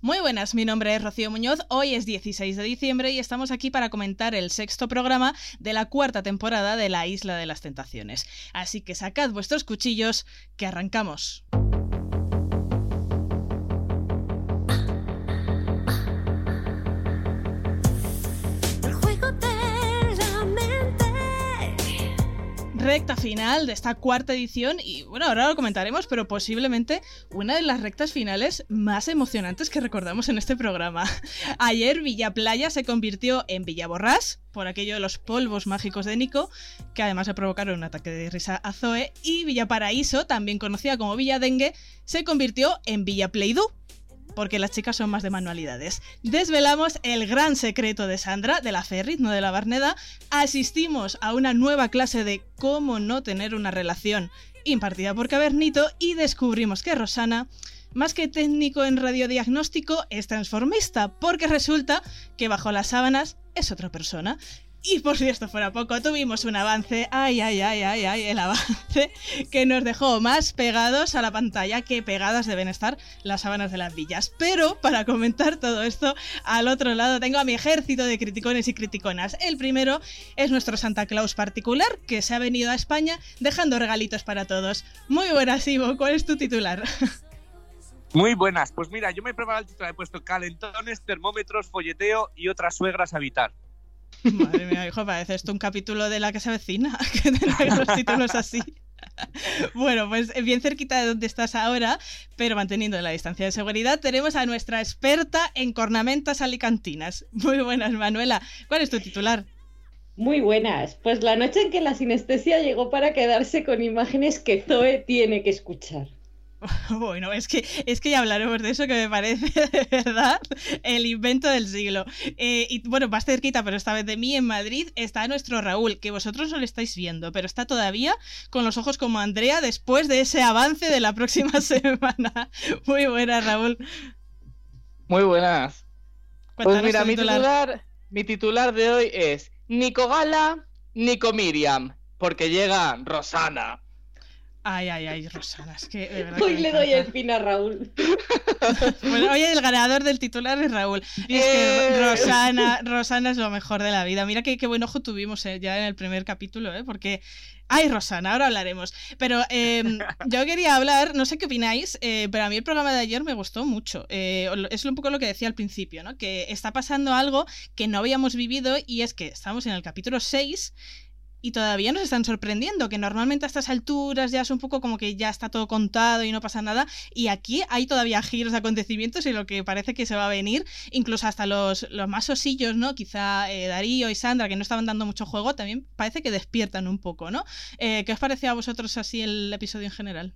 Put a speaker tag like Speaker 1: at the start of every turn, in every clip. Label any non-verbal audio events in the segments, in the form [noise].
Speaker 1: Muy buenas, mi nombre es Rocío Muñoz, hoy es 16 de diciembre y estamos aquí para comentar el sexto programa de la cuarta temporada de La Isla de las Tentaciones. Así que sacad vuestros cuchillos, que arrancamos. Recta final de esta cuarta edición y bueno, ahora lo comentaremos, pero posiblemente una de las rectas finales más emocionantes que recordamos en este programa. [laughs] Ayer Villa Playa se convirtió en Villa Borrás por aquello de los polvos mágicos de Nico, que además le provocaron un ataque de risa a Zoe, y Villa Paraíso, también conocida como Villa Dengue, se convirtió en Villa Pleidú porque las chicas son más de manualidades. Desvelamos el gran secreto de Sandra, de la Ferrit, no de la Barneda. Asistimos a una nueva clase de cómo no tener una relación impartida por Cabernito y descubrimos que Rosana más que técnico en radiodiagnóstico, es transformista, porque resulta que bajo las sábanas es otra persona. Y por si esto fuera poco, tuvimos un avance, ay, ay, ay, ay, ay, el avance [laughs] que nos dejó más pegados a la pantalla que pegadas deben estar las sábanas de las villas. Pero para comentar todo esto, al otro lado tengo a mi ejército de criticones y criticonas. El primero es nuestro Santa Claus particular, que se ha venido a España dejando regalitos para todos. Muy buenas, Ivo, ¿cuál es tu titular? [laughs]
Speaker 2: Muy buenas, pues mira, yo me he preparado el titular, he puesto calentones, termómetros, folleteo y otras suegras a habitar.
Speaker 1: Madre mía, hijo, parece esto un capítulo de la que se avecina, [laughs] que los títulos así. Bueno, pues bien cerquita de donde estás ahora, pero manteniendo la distancia de seguridad, tenemos a nuestra experta en cornamentas alicantinas. Muy buenas, Manuela. ¿Cuál es tu titular?
Speaker 3: Muy buenas. Pues la noche en que la sinestesia llegó para quedarse con imágenes que Zoe tiene que escuchar. [laughs]
Speaker 1: Bueno, es que, es que ya hablaremos de eso que me parece [laughs] de verdad el invento del siglo. Eh, y bueno, más cerquita, pero esta vez de mí en Madrid, está nuestro Raúl, que vosotros no lo estáis viendo, pero está todavía con los ojos como Andrea después de ese avance de la próxima [laughs] semana. Muy buenas, Raúl.
Speaker 4: Muy buenas. pues mira, mi titular, mi titular de hoy es Nico Gala, Nico Miriam, porque llega Rosana.
Speaker 1: Ay, ay, ay, Rosana, es que
Speaker 3: Hoy le doy el fin a Raúl. [laughs]
Speaker 1: bueno, hoy el ganador del titular es Raúl. Es que Rosana, Rosana es lo mejor de la vida. Mira qué, qué buen ojo tuvimos eh, ya en el primer capítulo, ¿eh? Porque Ay, Rosana, ahora hablaremos. Pero em, [laughs] yo quería hablar, no sé qué opináis, eh, pero a mí el programa de ayer me gustó mucho. Eh, es un poco lo que decía al principio, ¿no? Que está pasando algo que no habíamos vivido y es que estamos en el capítulo 6 y todavía nos están sorprendiendo, que normalmente a estas alturas ya es un poco como que ya está todo contado y no pasa nada, y aquí hay todavía giros de acontecimientos y lo que parece que se va a venir, incluso hasta los, los más osillos, ¿no? Quizá eh, Darío y Sandra, que no estaban dando mucho juego, también parece que despiertan un poco, ¿no? Eh, ¿Qué os pareció a vosotros así el episodio en general?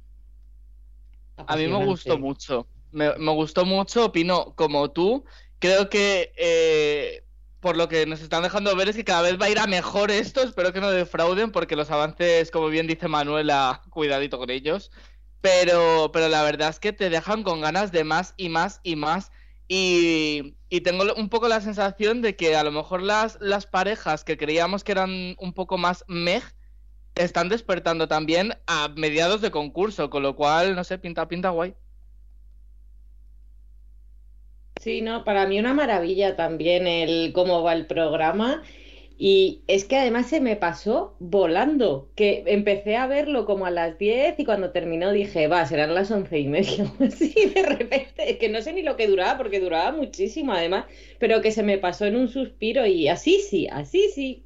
Speaker 4: A mí me gustó mucho, me, me gustó mucho, opino como tú, creo que... Eh por lo que nos están dejando ver es que cada vez va a ir a mejor esto. Espero que no defrauden, porque los avances, como bien dice Manuela, [laughs] cuidadito con ellos. Pero, pero la verdad es que te dejan con ganas de más y más y más. Y, tengo un poco la sensación de que a lo mejor las, las parejas que creíamos que eran un poco más mej están despertando también a mediados de concurso, con lo cual, no sé, pinta, pinta guay.
Speaker 3: Sí, no, para mí una maravilla también el cómo va el programa. Y es que además se me pasó volando, que empecé a verlo como a las 10 y cuando terminó dije, va, serán las once y media. [laughs] Así de repente, que no sé ni lo que duraba, porque duraba muchísimo además, pero que se me pasó en un suspiro y así sí, así sí.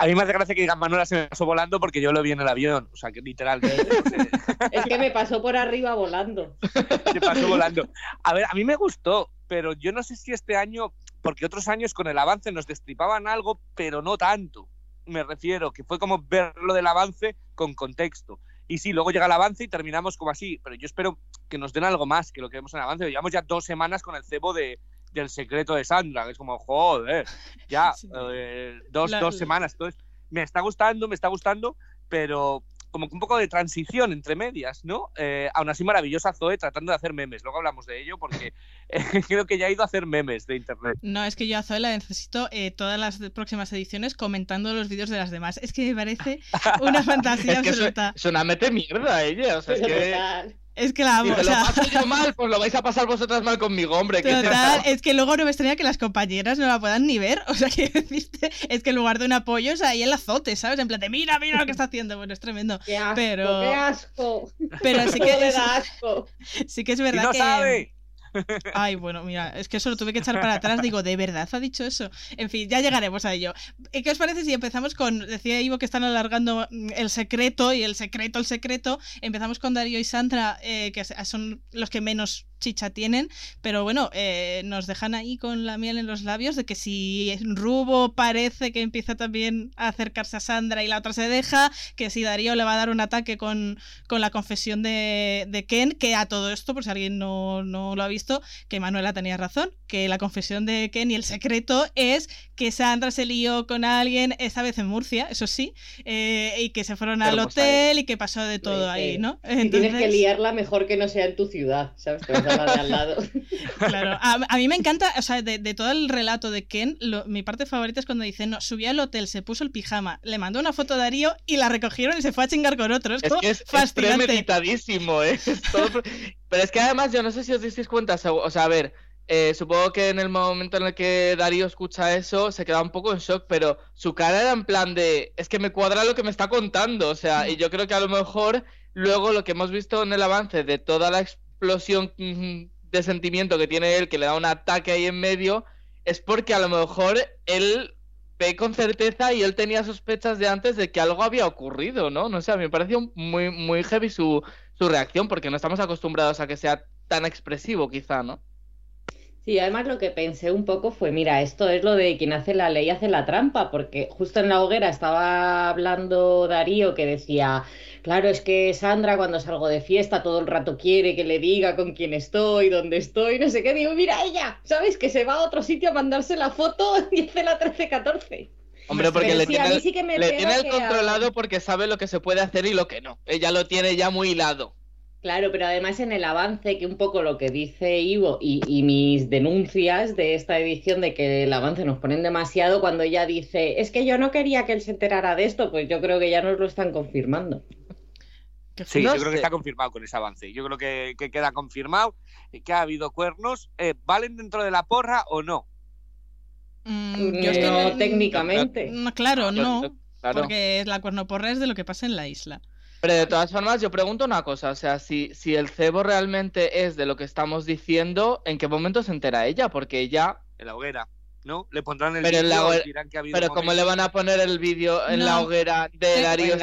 Speaker 2: A mí me hace gracia que digan Manuela se me pasó volando porque yo lo vi en el avión. O sea, que literalmente. [laughs]
Speaker 3: es que me pasó por arriba volando. [laughs]
Speaker 2: me pasó volando. A ver, a mí me gustó, pero yo no sé si este año, porque otros años con el avance nos destripaban algo, pero no tanto. Me refiero, que fue como ver lo del avance con contexto. Y sí, luego llega el avance y terminamos como así. Pero yo espero que nos den algo más que lo que vemos en el avance. Llevamos ya dos semanas con el cebo de, del secreto de Sandra, que es como, joder, ya, [laughs] eh, dos, dos semanas. Entonces, me está gustando, me está gustando, pero como que un poco de transición entre medias, ¿no? Eh, aún así, maravillosa Zoe tratando de hacer memes. Luego hablamos de ello porque [laughs] creo que ya ha ido a hacer memes de internet.
Speaker 1: No, es que yo a Zoe la necesito eh, todas las próximas ediciones comentando los vídeos de las demás. Es que me parece una [laughs] fantasía absoluta.
Speaker 4: Es una mete mierda ella, o sea, es que
Speaker 1: Es que la amo.
Speaker 4: Si lo paso yo mal, [laughs] pues lo vais a pasar vosotras mal conmigo, hombre.
Speaker 1: Total, es que luego no me extraña que las compañeras no la puedan ni ver. O sea, [laughs] que es que en lugar de un apoyo es ahí el azote, ¿sabes? En plan de mira, mira lo que está haciendo. Bueno, es tremendo.
Speaker 3: Qué asco,
Speaker 1: pero...
Speaker 3: qué asco.
Speaker 1: Pero sí [laughs] que
Speaker 3: es... asco.
Speaker 1: Sí que es verdad
Speaker 2: y no
Speaker 1: que.
Speaker 2: Sabe.
Speaker 1: Ay, bueno, mira, es que eso lo tuve que echar para atrás. Digo, ¿de verdad ha dicho eso? En fin, ya llegaremos a ello. ¿Qué os parece si empezamos con. Decía Ivo que están alargando mm, el secreto y el secreto, el secreto. Empezamos con Darío y Sandra, eh, que son los que menos chicha tienen, pero bueno, eh, nos dejan ahí con la miel en los labios de que si Rubo parece que empieza también a acercarse a Sandra y la otra se deja, que si Darío le va a dar un ataque con, con la confesión de, de, Ken, que a todo esto, por si alguien no, no, lo ha visto, que Manuela tenía razón, que la confesión de Ken y el secreto es que Sandra se lió con alguien, esta vez en Murcia, eso sí, eh, y que se fueron al hotel y que pasó de todo
Speaker 3: pues,
Speaker 1: ahí,
Speaker 3: eh,
Speaker 1: ¿no?
Speaker 3: Entonces... Tienes que liarla mejor que no sea en tu ciudad, ¿sabes? de al lado. [laughs]
Speaker 1: Claro, a, a, mí me encanta, o sea, de, de todo el relato de Ken, lo, mi parte favorita es cuando dice, no, subió al hotel, se puso el pijama, le mandó una foto a Darío y la recogieron y se fue a chingar con otros.
Speaker 4: Es, que es, es premeditadísimo, ¿eh? Es todo... Pero es que además, yo no sé si os disteis cuenta, o sea, a ver, eh, supongo que en el momento en el que Darío escucha eso, se queda un poco en shock, pero su cara era en plan de, es que me cuadra lo que me está contando, o sea, y yo creo que a lo mejor luego lo que hemos visto en el avance de toda la explosión de sentimiento que tiene él, que le da un ataque ahí en medio, es porque a lo mejor él ve con certeza y él tenía sospechas de antes de que algo había ocurrido, ¿no? No sé, a mí me pareció muy, muy heavy su, su reacción, porque no estamos acostumbrados a que sea tan expresivo, quizá, ¿no?
Speaker 3: Sí, además lo que pensé un poco fue, mira, esto es lo de quien hace la ley hace la trampa, porque justo en la hoguera estaba hablando Darío que decía, claro, es que Sandra cuando salgo de fiesta todo el rato quiere que le diga con quién estoy, dónde estoy, no sé qué, digo, mira ella, ¿sabes? Que se va a otro sitio a mandarse la foto [laughs] y hace la 13-14.
Speaker 4: Hombre, porque le tiene, sí le tiene el controlado a... porque sabe lo que se puede hacer y lo que no. Ella lo tiene ya muy hilado.
Speaker 3: Claro, pero además en el avance, que un poco lo que dice Ivo y, y, mis denuncias de esta edición de que el avance nos ponen demasiado, cuando ella dice, es que yo no quería que él se enterara de esto, pues yo creo que ya nos lo están confirmando.
Speaker 2: Sí, yo creo que está confirmado con ese avance. Yo creo que, que queda confirmado que ha habido cuernos. Eh, ¿Valen dentro de la porra o no?
Speaker 3: Mm, yo no, técnicamente.
Speaker 1: No, claro, no. Claro. Porque la cuernoporra es de lo que pasa en la isla.
Speaker 4: Pero de todas formas, yo pregunto una cosa, o sea, si, si el cebo realmente es de lo que estamos diciendo, ¿en qué momento se entera ella? Porque ella...
Speaker 2: En la hoguera, ¿no? Le pondrán el
Speaker 4: pero
Speaker 2: vídeo
Speaker 4: hoguera... dirán que ha habido Pero ¿cómo le van a poner el vídeo en no. la hoguera de Darío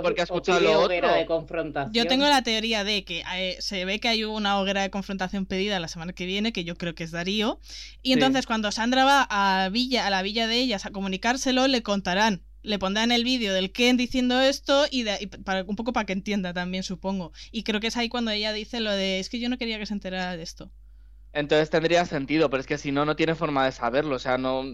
Speaker 4: porque ha escuchado lo otro?
Speaker 3: De confrontación.
Speaker 1: Yo tengo la teoría de que eh, se ve que hay una hoguera de confrontación pedida la semana que viene, que yo creo que es Darío, y entonces sí. cuando Sandra va a, Villa, a la villa de ellas a comunicárselo, le contarán le pondrán el vídeo del Ken diciendo esto y, de, y para, un poco para que entienda también, supongo. Y creo que es ahí cuando ella dice lo de, es que yo no quería que se enterara de esto.
Speaker 4: Entonces tendría sentido, pero es que si no, no tiene forma de saberlo, o sea, no,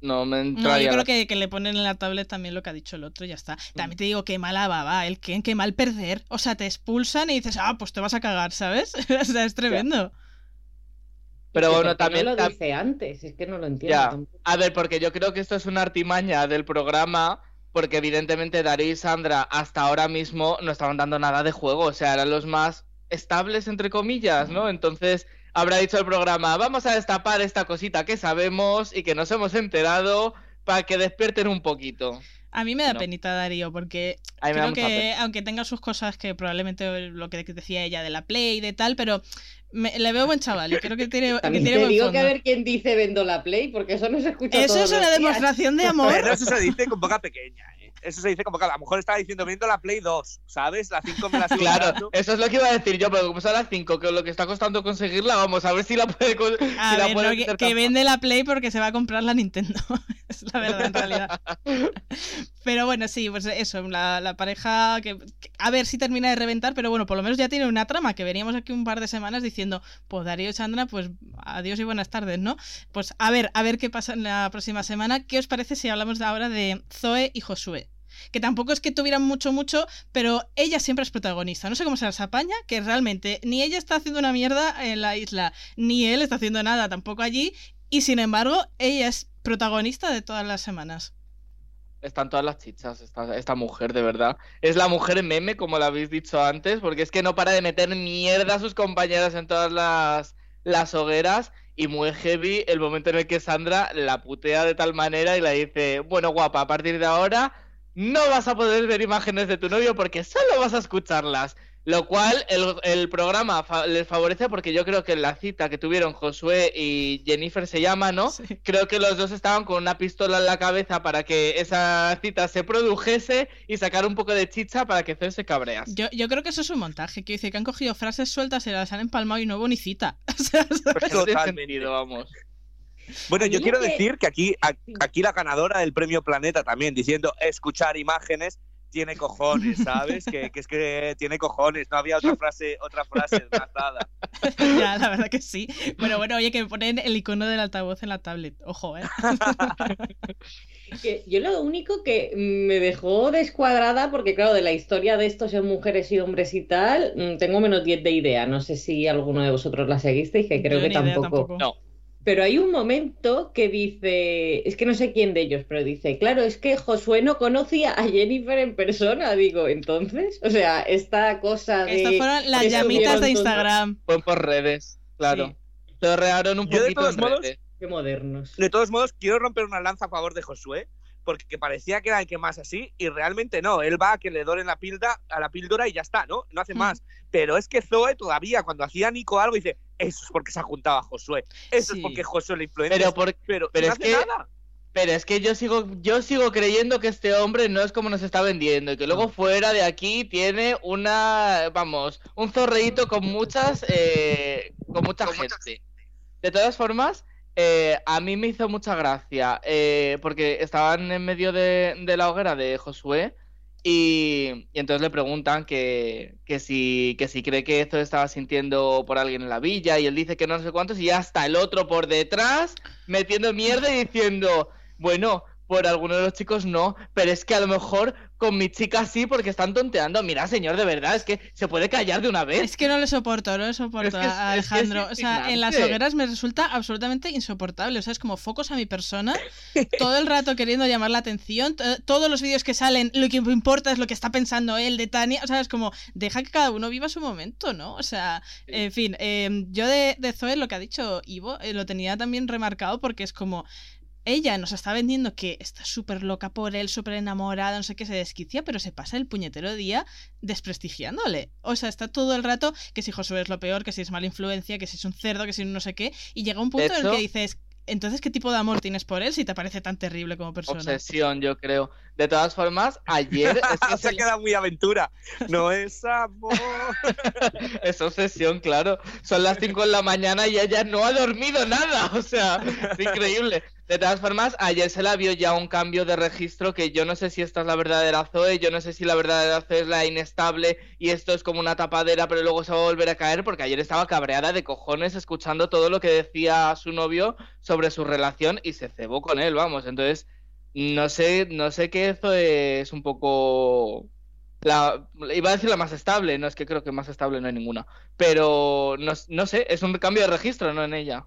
Speaker 4: no me entraría...
Speaker 1: No, yo creo que, que, le ponen en la tablet también lo que ha dicho el otro y ya está. También te digo, qué mala baba, el Ken, qué mal perder. O sea, te expulsan y dices, ah, pues te vas a cagar, ¿sabes? [laughs] o sea, es tremendo.
Speaker 4: Pero bueno, también
Speaker 3: no lo dice antes, es que no lo entiendo.
Speaker 4: Ya. A ver, porque yo creo que esto es una artimaña del programa, porque evidentemente Darío y Sandra hasta ahora mismo no estaban dando nada de juego, o sea, eran los más estables, entre comillas, ¿no? Entonces habrá dicho el programa, vamos a destapar esta cosita que sabemos y que nos hemos enterado para que despierten un poquito.
Speaker 1: A mí me da no. penita Darío, porque creo que, aunque tenga sus cosas que probablemente lo que decía ella de la Play y de tal, pero me, le veo buen chaval y creo que tiene, que tiene
Speaker 3: te
Speaker 1: buen
Speaker 3: digo
Speaker 1: fondo.
Speaker 3: que a ver quién dice vendo la Play, porque eso no se escucha
Speaker 1: Eso
Speaker 3: todos
Speaker 1: es una demostración de amor.
Speaker 2: Pero eso se dice con boca pequeña, ¿eh? Eso se dice con boca... A lo mejor estaba diciendo viendo la Play 2, ¿sabes? La 5 me la sigo
Speaker 4: Claro,
Speaker 2: dando.
Speaker 4: eso es lo que iba a decir yo, pero como son las 5, que lo que está costando conseguirla, vamos a ver si la puede,
Speaker 1: A
Speaker 4: si la
Speaker 1: ver,
Speaker 4: puede
Speaker 1: no, que, que vende la Play porque se va a comprar la Nintendo. [laughs] es la verdad, en realidad. [laughs] Pero bueno, sí, pues eso, la, la pareja que, que- A ver si termina de reventar, pero bueno, por lo menos ya tiene una trama que veníamos aquí un par de semanas diciendo, pues Darío y Chandra, pues adiós y buenas tardes, ¿no? Pues a ver, a ver qué pasa en la próxima semana. ¿Qué os parece si hablamos de ahora de Zoe y Josué? Que tampoco es que tuvieran mucho, mucho, pero ella siempre es protagonista. No sé cómo se las apaña, que realmente ni ella está haciendo una mierda en la isla, ni él está haciendo nada tampoco allí, y sin embargo, ella es protagonista de todas las semanas.
Speaker 4: están todas las chichas, esta, mujer, de verdad. Es la mujer meme, como lo habéis dicho antes, porque es que no para de meter mierda a sus compañeras en todas las, las hogueras. Y muy heavy el momento en el que Sandra la putea de tal manera y le dice, bueno, guapa, a partir de ahora no vas a poder ver imágenes de tu novio porque solo vas a escucharlas. Lo cual el, programa les favorece porque yo creo que en la cita que tuvieron Josué y Jennifer se llama, ¿no? Creo que los dos estaban con una pistola en la cabeza para que esa cita se produjese y sacar un poco de chicha para que Zoe se cabreas.
Speaker 1: Yo, yo creo que eso es un montaje, que dice que han cogido frases sueltas y las han empalmado y no hubo ni cita. [laughs]
Speaker 4: Totalmente, vamos.
Speaker 2: Bueno, yo quiero decir que aquí, aquí la ganadora del premio Planeta también, diciendo escuchar imágenes, tiene cojones, ¿sabes? que, es que tiene cojones, no había otra frase, otra frase más nada. [laughs]
Speaker 1: ya, la verdad que sí. Bueno, bueno, oye, que me ponen el icono del altavoz en la tablet, ojo, ¿eh? [laughs]
Speaker 3: yo lo único que me dejó descuadrada, porque claro, de la historia de estos en mujeres y hombres y tal, mm, tengo menos 10 de idea. No sé si alguno de vosotros la seguisteis, que creo que tampoco.
Speaker 4: No.
Speaker 3: Pero hay un momento que dice, es que no sé quién de ellos, pero dice, claro, es que Josué no conocía a Jennifer en persona, digo, entonces, o sea, esta cosa de...
Speaker 1: Estas fueron las llamitas de Instagram.
Speaker 4: Fue por redes, claro. Se rearon un poquito en redes.
Speaker 3: Qué modernos.
Speaker 2: De todos modos, quiero romper una lanza a favor de Josué, porque parecía que era el que más así, y realmente no. Él va a que le doren la píldora, a la píldora y ya está, ¿no? No hace mm. más. Pero es que Zoe todavía, cuando hacía Nico algo, dice, eso es porque se juntaba a Josué. Eso es porque Josué le influencia.
Speaker 4: Pero, pero, pero es que... Nada. Pero es que yo sigo, yo sigo creyendo que este hombre no es como nos está vendiendo y que luego fuera de aquí tiene una, vamos, un zorreíto con muchas, eh, con mucha gente. De todas formas, eh, a mí me hizo mucha gracia, eh, porque estaban en medio de, la hoguera de Josué y, entonces le preguntan que, que, si, que si cree que esto estaba sintiendo por alguien en la villa y él dice que no sé cuántos y hasta el otro por detrás metiendo mierda y diciendo, bueno, por alguno de los chicos no, pero es que a lo mejor con mi chica sí porque están tonteando. Mira, señor, de verdad, es que se puede callar de una vez.
Speaker 1: Es que no le soporto, no le soporto a Alejandro. o sea, en las hogueras me resulta absolutamente insoportable. O sea, es como focos a mi persona, todo el rato queriendo llamar la atención. Todos los vídeos que salen, lo que importa es lo que está pensando él de Tania. O sea, es como, deja que cada uno viva su momento, ¿no? O sea, en fin, em, yo de, de, Zoe, lo que ha dicho Ivo, eh, lo tenía también remarcado porque es como ella nos está vendiendo que está súper loca por él, súper enamorada, no sé qué, se desquicia, pero se pasa el puñetero día desprestigiándole. O sea, está todo el rato que si Josué es lo peor, que si es mala influencia, que si es un cerdo, que si no sé qué, y llega un punto en el que dices, entonces, ¿qué tipo de amor tienes por él si te parece tan terrible como persona?
Speaker 4: Obsesión, yo creo. De todas formas, ayer... [laughs]
Speaker 2: se ha quedado muy aventura. No es amor. [laughs]
Speaker 4: es obsesión, claro. Son las 5 de la mañana y ella no ha dormido nada. O sea, es increíble. De todas formas, ayer se la vio ya un cambio de registro que yo no sé si esta es la verdadera Zoe, yo no sé si la verdadera Zoe es la inestable y esto es como una tapadera, pero luego se va a volver a caer porque ayer estaba cabreada de cojones escuchando todo lo que decía su novio sobre su relación y se cebó con él, vamos. Entonces, no sé, no sé qué Zoe es un poco la, iba a decir la más estable, no es que creo que más estable no hay ninguna, pero no, no sé, es un cambio de registro, no en ella.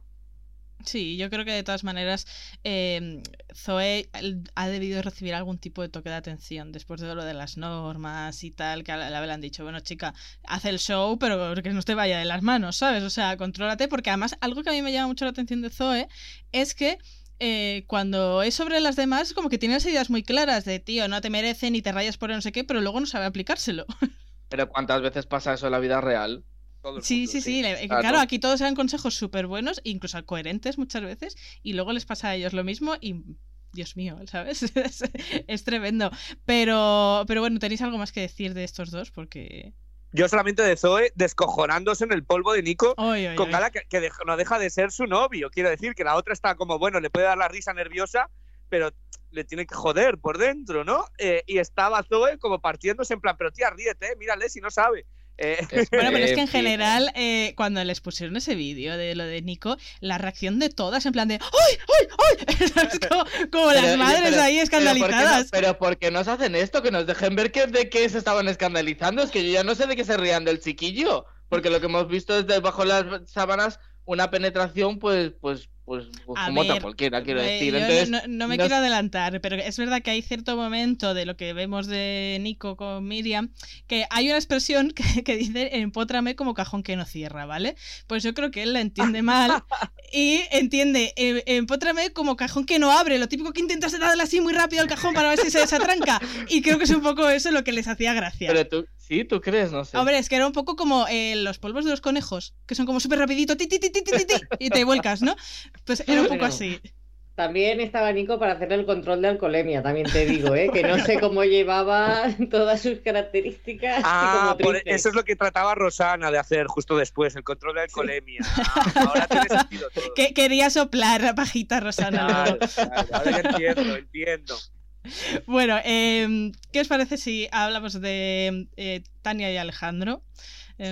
Speaker 1: Sí, yo creo que de todas maneras eh, Zoe ha debido recibir algún tipo de toque de atención después de lo de las normas y tal, que la le han dicho, bueno chica, haz el show, pero que no te vaya de las manos, ¿sabes? O sea, contrólate, porque además algo que a mí me llama mucho la atención de Zoe es que eh, cuando es sobre las demás, como que tiene las ideas muy claras de, tío, no te merecen y te rayas por no sé qué, pero luego no sabe aplicárselo. [laughs]
Speaker 4: Pero ¿cuántas veces pasa eso en la vida real?
Speaker 1: Sí, sí, sí, Claro, aquí todos dan consejos súper buenos, incluso coherentes muchas veces, y luego les pasa a ellos lo mismo y Dios mío, ¿sabes? [laughs] es, tremendo. Pero, pero bueno, ¿tenéis algo más que decir de estos dos? Porque...
Speaker 2: Yo solamente de Zoe descojonándose en el polvo de Nico con cara que, no deja de ser su novio. Quiero decir que la otra está como, bueno, le puede dar la risa nerviosa, pero le tiene que joder por dentro, ¿no? Eh, y estaba Zoe como partiéndose en plan, pero tía, ríete, mírale si no sabe.
Speaker 1: Eh, bueno, pero es que en general, eh, cuando les pusieron ese vídeo de lo de Nico, la reacción de todas en plan de ¡Ay, ay, ay! [laughs] como, las madres ahí escandalizadas.
Speaker 4: Pero ¿por, qué nos hacen esto? Que nos dejen ver que, de qué se estaban escandalizando. Es que yo ya no sé de qué se rían del chiquillo. Porque lo que hemos visto es bajo las sábanas una penetración, pues, pues pues, pues como otra cualquiera, quiero
Speaker 1: eh,
Speaker 4: decir.
Speaker 1: no, me quiero adelantar, pero es verdad que hay cierto momento de lo que vemos de Nico con Miriam, que hay una expresión [laughs] que, dice empótrame como cajón que no cierra, ¿vale? Pues yo creo que él la entiende mal [laughs] y entiende eh, empótrame como cajón que no abre, lo típico que intentas darle así muy rápido al cajón para ver si se desatranca. Y creo que es un poco eso lo que les hacía gracia.
Speaker 4: Pero tú, sí, tú crees, no sé.
Speaker 1: Hombre, es que era un poco como eh, los polvos de los conejos, que son como súper rapidito, ti, ti, ti, ti, ti, y te vuelcas, ¿no? Pues era un poco así.
Speaker 3: También estaba Nico para hacerle el control de alcoholemia, también te digo, ¿eh? que no sé cómo llevaba [laughs] todas sus características.
Speaker 2: Ah, eso es lo que trataba Rosana de hacer justo después, el control de alcoholemia. Ah, ahora tiene [laughs] sentido todo.
Speaker 1: Que, quería soplar la pajita, Rosana.
Speaker 2: Claro, claro, ahora ya entiendo, entiendo.
Speaker 1: Bueno, eh, ¿qué os parece si hablamos de eh, Tania y Alejandro?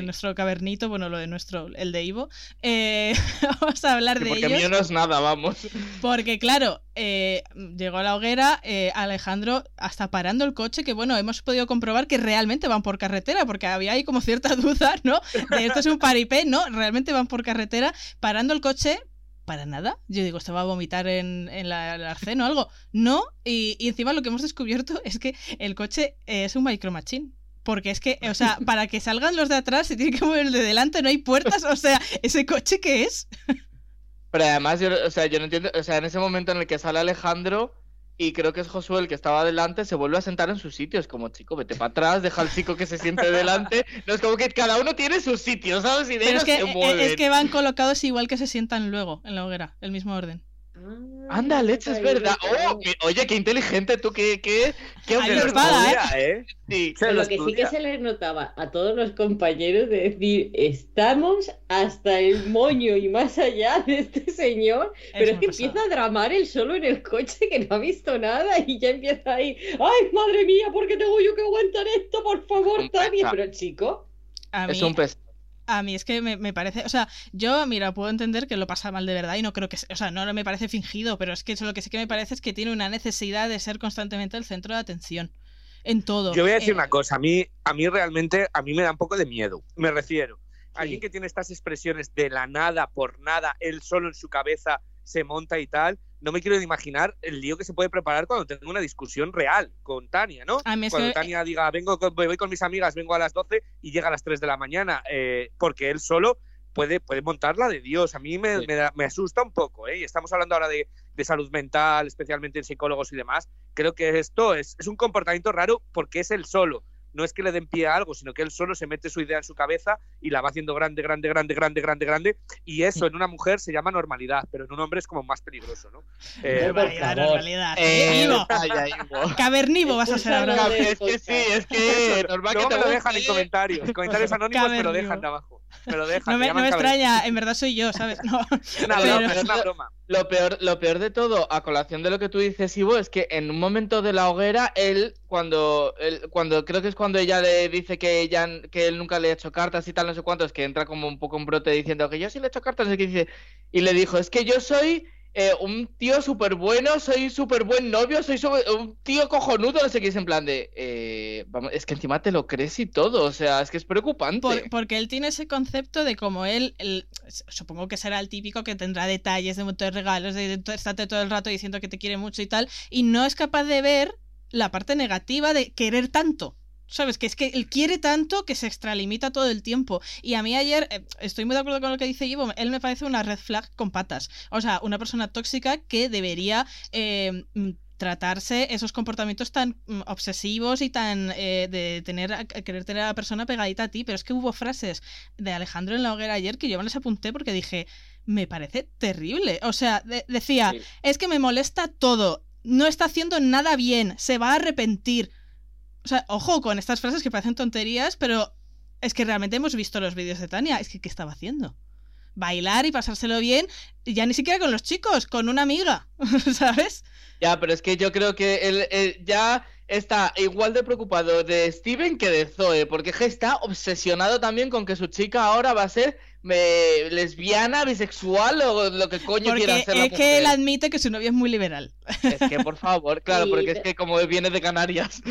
Speaker 1: Nuestro cavernito, bueno, lo de nuestro, el de Ivo. Eh, [laughs] vamos a hablar de
Speaker 4: porque
Speaker 1: ellos.
Speaker 4: Porque mío no es nada, vamos.
Speaker 1: Porque, claro, eh, llegó a la hoguera, eh, Alejandro hasta parando el coche, que bueno, hemos podido comprobar que realmente van por carretera, porque había ahí como cierta [laughs] duda, ¿no? De esto es un paripé, ¿no? Realmente van por carretera, parando el coche, para nada. Yo digo, ¿se va a vomitar en, en la, el arceno o algo? No, y, y, encima lo que hemos descubierto es que el coche es un micro machine. Porque es que, o sea, [laughs] para que salgan los de atrás se tiene que mover el de delante, no hay puertas, o sea, ¿ese coche qué es?
Speaker 4: Pero además, yo, o sea, yo no entiendo, o sea, en ese momento en el que sale Alejandro y creo que es Josué el que estaba delante, se vuelve a sentar en su sitio. Es como, chico, vete para atrás, deja al chico que se siente [laughs] delante. No es como que cada uno tiene su sitio, ¿sabes? Y de
Speaker 1: Pero es que,
Speaker 4: e,
Speaker 1: es que van colocados igual que se sientan luego en la hoguera, el mismo orden.
Speaker 3: Ah,
Speaker 4: Anda, leche, es verdad. Oh, oye, qué inteligente tú, qué, qué, qué
Speaker 1: espada,
Speaker 2: ¿eh?
Speaker 3: Sí, lo que sí que se les notaba a todos los compañeros de decir, estamos hasta el moño y más allá de este señor, pero es que empieza a dramar él solo en el coche que no ha visto nada y ya empieza ahí, ay, madre mía, ¿por qué tengo yo que aguantar esto? Por favor, Tania, pero chico.
Speaker 4: Es un pez
Speaker 1: a mí es que me, parece, o sea, yo, mira, puedo entender que lo pasa mal de verdad y no creo que, o sea, no me parece fingido, pero es que eso lo que sí que me parece es que tiene una necesidad de ser constantemente el centro de atención en todo.
Speaker 2: Yo voy a decir eh, una cosa, a mí, a mí realmente, a mí me da un poco de miedo, me refiero. Alguien que tiene estas expresiones de la nada, por nada, él solo en su cabeza se monta y tal, no me quiero imaginar el lío que se puede preparar cuando tenga una discusión real con Tania, ¿no? cuando Tania diga, vengo voy con mis amigas, vengo a las 12 y llega a las 3 de la mañana, eh, porque él solo puede, puede montarla de Dios. A mí me, me, asusta un poco, ¿eh? Estamos hablando ahora de, de, salud mental, especialmente en psicólogos y demás. Creo que esto es, es un comportamiento raro porque es el solo no es que le den pie a algo, sino que él solo se mete su idea en su cabeza y la va haciendo grande, grande, grande, grande, grande, grande. Y eso en una mujer se llama normalidad, pero en un hombre es como más peligroso, ¿no?
Speaker 1: Eh, normalidad. Eh, Ivo. Cavernivo vas a ser ahora.
Speaker 4: Es que sí, es que
Speaker 2: normal que te lo dejan en comentarios. Comentarios anónimos me lo dejan de abajo. Me lo dejan.
Speaker 1: No me, no me extraña, en verdad soy yo, ¿sabes? No.
Speaker 2: Es una broma, es una broma.
Speaker 4: Lo peor, lo peor de todo, a colación de lo que tú dices, Ivo, es que en un momento de la hoguera, él, cuando, él, cuando creo que es cuando ella le dice que ella, que él nunca le ha hecho cartas y tal, no sé cuántos, que entra como un poco un brote diciendo que yo sí le he hecho cartas, no sé qué dice, y le dijo, es que yo soy eh, un tío súper bueno, soy súper buen novio, soy un tío cojonudo, no sé qué es en plan de... Eh, vamos, es que encima te lo crees y todo, o sea, es que es preocupante.
Speaker 1: porque él tiene ese concepto de como él, supongo que será el típico que tendrá detalles de de regalos, de, de estarte todo el rato diciendo que te quiere mucho y tal, y no es capaz de ver la parte negativa de querer tanto. ¿Sabes? Que es que él quiere tanto que se extralimita todo el tiempo. Y a mí ayer, eh, estoy muy de acuerdo con lo que dice Ivo, él me parece una red flag con patas. O sea, una persona tóxica que debería eh, mm, tratarse esos comportamientos tan mm, obsesivos y tan eh, de tener querer tener a la persona pegadita a ti. Pero es que hubo frases de Alejandro en la hoguera ayer que yo me las apunté porque dije, me parece terrible. O sea, decía, es que me molesta todo. No está haciendo nada bien, se va a arrepentir. O sea, ojo con estas frases que parecen tonterías, pero es que realmente hemos visto los vídeos de Tania. Es que, ¿qué estaba haciendo? Bailar y pasárselo bien, ya ni siquiera con los chicos, con una amiga, [laughs] ¿sabes?
Speaker 4: Ya, pero es que yo creo que él, ya está igual de preocupado de Steven que de Zoe, porque está obsesionado también con que su chica ahora va a ser lesbiana, bisexual o lo que coño quiera hacer.
Speaker 1: Es que él admite que su novia es muy liberal.
Speaker 4: Es que, por favor, claro, porque es que como viene de Canarias.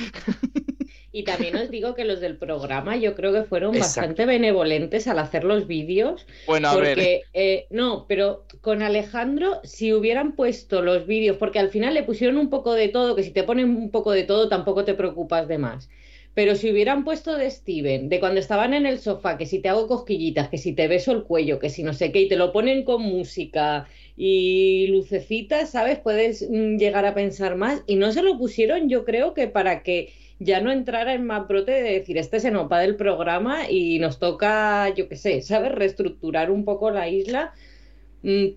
Speaker 3: Y también os digo que los del programa yo creo que fueron bastante benevolentes al hacer los vídeos.
Speaker 4: Bueno, a
Speaker 3: porque, eh, no, pero con Alejandro, si hubieran puesto los vídeos, porque al final le pusieron un poco de todo, que si te ponen un poco de todo tampoco te preocupas de más. Pero si hubieran puesto de Steven, de cuando estaban en el sofá, que si te hago cosquillitas, que si te beso el cuello, que si no sé qué, y te lo ponen con música y lucecitas, ¿sabes? Puedes mm, llegar a pensar más. Y no se lo pusieron, yo creo que para que ya no entrara en más brote de decir, este se nos va del programa y nos toca, yo qué sé, ¿sabes? Reestructurar un poco la isla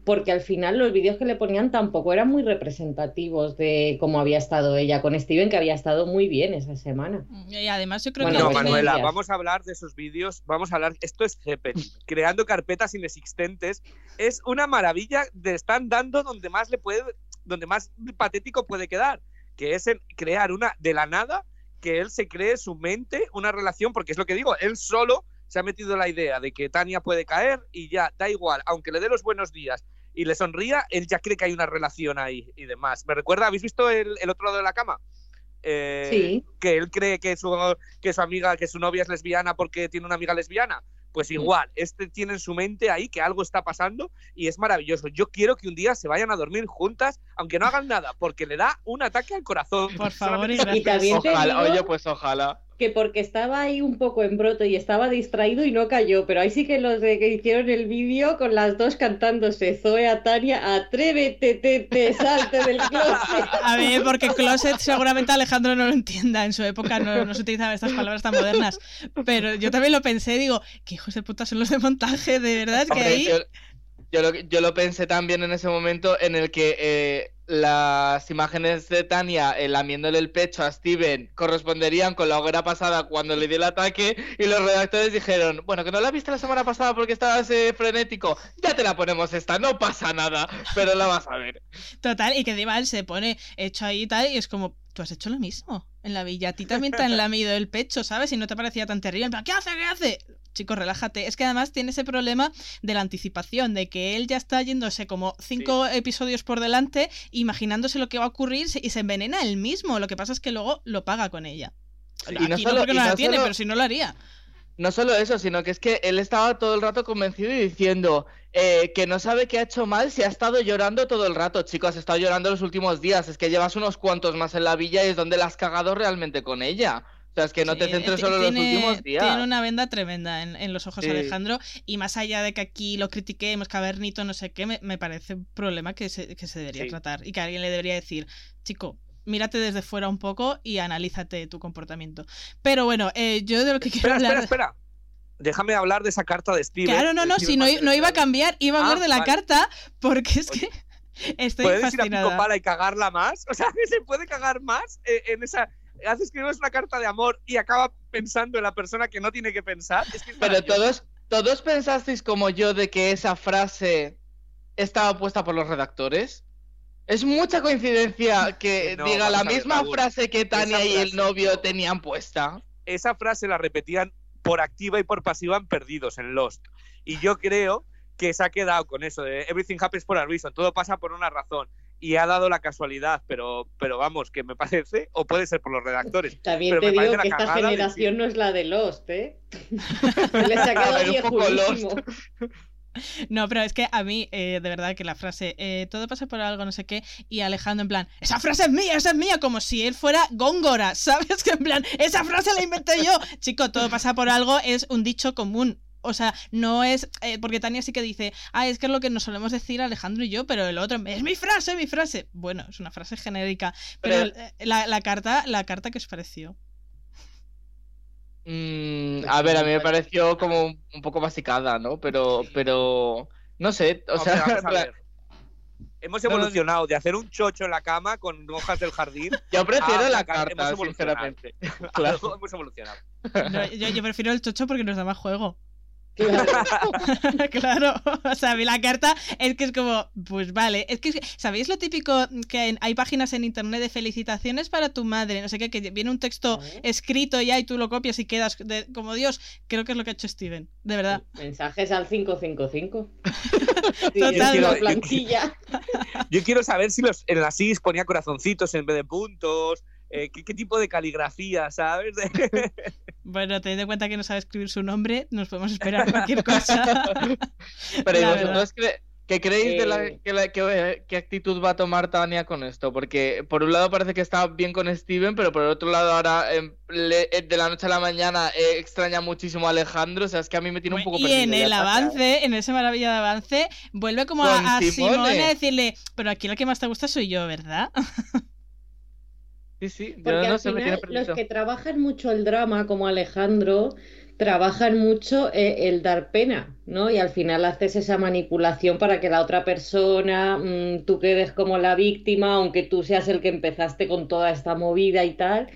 Speaker 3: porque al final los vídeos que le ponían tampoco eran muy representativos de cómo había estado ella con Steven, que había estado muy bien esa semana.
Speaker 1: Y además yo creo que...
Speaker 2: No, Manuela, vamos a hablar de esos vídeos, vamos a hablar, esto es Zeppelin, creando carpetas inexistentes, es una maravilla de están dando donde más le puede, donde más patético puede quedar, que es crear una de la nada, que él se cree su mente una relación, porque es lo que digo, él solo se ha metido la idea de que Tania puede caer y ya da igual, aunque le dé los buenos días y le sonría, él ya cree que hay una relación ahí y demás. ¿Me recuerda? ¿Habéis visto el, otro lado de la cama?
Speaker 3: Eh, sí.
Speaker 2: Que él cree que su, que su amiga, que su novia es lesbiana porque tiene una amiga lesbiana. Pues igual, este tiene en su mente ahí que algo está pasando y es maravilloso. Yo quiero que un día se vayan a dormir juntas, aunque no hagan nada, porque le da un ataque al corazón.
Speaker 1: Por favor, y,
Speaker 4: ojalá, oye, pues ojalá
Speaker 3: que porque estaba ahí un poco en broto y estaba distraído y no cayó, pero ahí sí que los de que hicieron el vídeo con las dos cantándose, Zoe a Tania, atrévete, te, te, salte del [laughs] closet.
Speaker 1: A ver, porque closet seguramente Alejandro no lo entienda, en su época no, se utilizaban estas palabras tan modernas, pero yo también lo pensé, digo, qué hijos de puta son los de montaje, de verdad, es que ahí...
Speaker 4: Yo, lo, yo lo pensé también en ese momento en el que... Eh, las imágenes de Tania eh, lamiéndole el pecho a Steven corresponderían con la hoguera pasada cuando le dio el ataque y los redactores dijeron, bueno, que no la viste la semana pasada porque estabas eh, frenético, ya te la ponemos esta, no pasa nada, pero la vas a ver.
Speaker 1: Total, y que Dival se pone hecho ahí y tal y es como, tú has hecho lo mismo en la villa, a ti también te han lamido el pecho, ¿sabes? Y no te parecía tan terrible, ¿qué hace? ¿Qué hace? Chico, relájate. Es que además tiene ese problema de la anticipación, de que él ya está yéndose como cinco episodios por delante, imaginándose lo que va a ocurrir y se envenena él mismo. Lo que pasa es que luego lo paga con ella. Y no, solo, porque no la tiene, pero si no lo haría.
Speaker 4: No solo eso, sino que es que él estaba todo el rato convencido y diciendo eh, que no sabe qué ha hecho mal si ha estado llorando todo el rato. Chicos, ha estado llorando los últimos días. Es que llevas unos cuantos más en la villa y es donde la has cagado realmente con ella. Sea, es que no te centres solo en los últimos días.
Speaker 1: Tiene una venda tremenda en, los ojos Alejandro. Y más allá de que aquí lo critiquemos, cavernito, no sé qué, me, parece un problema que se, que se debería tratar. Y que alguien le debería decir, chico, mírate desde fuera un poco y analízate tu comportamiento. Pero bueno, eh, yo de lo que quiero
Speaker 2: hablar... Espera, espera, Déjame hablar de esa carta de Steven.
Speaker 1: Claro, no, no, si no, no, iba a cambiar, iba a hablar ah, de la carta porque es que... [laughs] Estoy ¿Puedes fascinada.
Speaker 2: ir a Pala y cagarla más? [laughs] O sea, ¿se puede hagar más eh, en esa haces que no es una carta de amor y acaba pensando en la persona que no tiene que pensar.
Speaker 4: Pero todos, todos pensasteis como yo de que esa frase estaba puesta por los redactores. Es mucha coincidencia [laughs] que diga la misma frase que Tania y el novio tenían puesta.
Speaker 2: Esa frase la repetían por activa y por pasiva en Perdidos, en Lost. Y yo creo que se ha quedado con eso de everything happens for a reason, todo pasa por una razón y ha dado la casualidad, pero, pero vamos, que me parece, o puede ser por los redactores.
Speaker 3: También te digo que esta generación no es la de Lost, ¿eh? [laughs] Les ha quedado
Speaker 1: No, pero es que a mí, eh, de verdad, que la frase eh, todo pasa por algo, no sé qué, y Alejandro en plan, esa frase es mía, esa es mía, como si él fuera Góngora, [laughs] ¿sabes? Que en plan, esa frase la inventé yo. Chico, todo pasa por algo es un dicho común. O sea, no es. Eh, porque Tania sí que dice, ah, es que es lo que nos solemos decir Alejandro y yo, pero el otro, es mi frase, mi frase. Bueno, es una frase genérica. Pero, eh, la, carta, la carta que os pareció.
Speaker 4: Mm, a ver, a mí me pareció como un, poco basicada, ¿no? Pero, pero. No sé, o sea. [laughs]
Speaker 2: Hemos evolucionado de hacer un chocho en la cama con hojas del jardín. [laughs]
Speaker 4: Yo prefiero la carta, sinceramente.
Speaker 2: Claro. hemos evolucionado. [laughs]
Speaker 1: yo, prefiero el chocho porque nos da más juego. [laughs] Claro. o sea, la carta es que es como, pues vale, es que, ¿sabéis lo típico que hay páginas en internet de felicitaciones para tu madre? No sé qué, que viene un texto escrito ya y tú lo copias y quedas como Dios, creo que es lo que ha hecho Steven, de verdad.
Speaker 3: Mensajes al 555. Total.
Speaker 2: Yo quiero saber si los, en las SIS ponía corazoncitos en vez de puntos, eh, ¿qué, tipo de caligrafía, ¿sabes? [laughs]
Speaker 1: bueno, teniendo en cuenta que no sabe escribir su nombre, nos podemos esperar [laughs] cualquier cosa. [laughs]
Speaker 4: Pero vosotros ¿Qué creéis de la, eh. que qué actitud va a tomar Tania con esto? Porque por un lado parece que está bien con Steven, pero por el otro lado ahora eh, de la noche a la mañana eh, extraña muchísimo a Alejandro. O sea, es que a mí me tiene un poco
Speaker 1: Y en el avance, en ese maravilla de avance, vuelve como a, a Simone. a decirle, pero aquí lo que más te gusta soy yo, ¿verdad?
Speaker 4: Sí, sí,
Speaker 3: Porque al final, los que trabajan mucho el drama, como Alejandro, trabajan mucho eh, el dar pena, ¿no? Y al final haces esa manipulación para que la otra persona, mm, tú quedes como la víctima, aunque tú seas el que empezaste con toda esta movida y tal.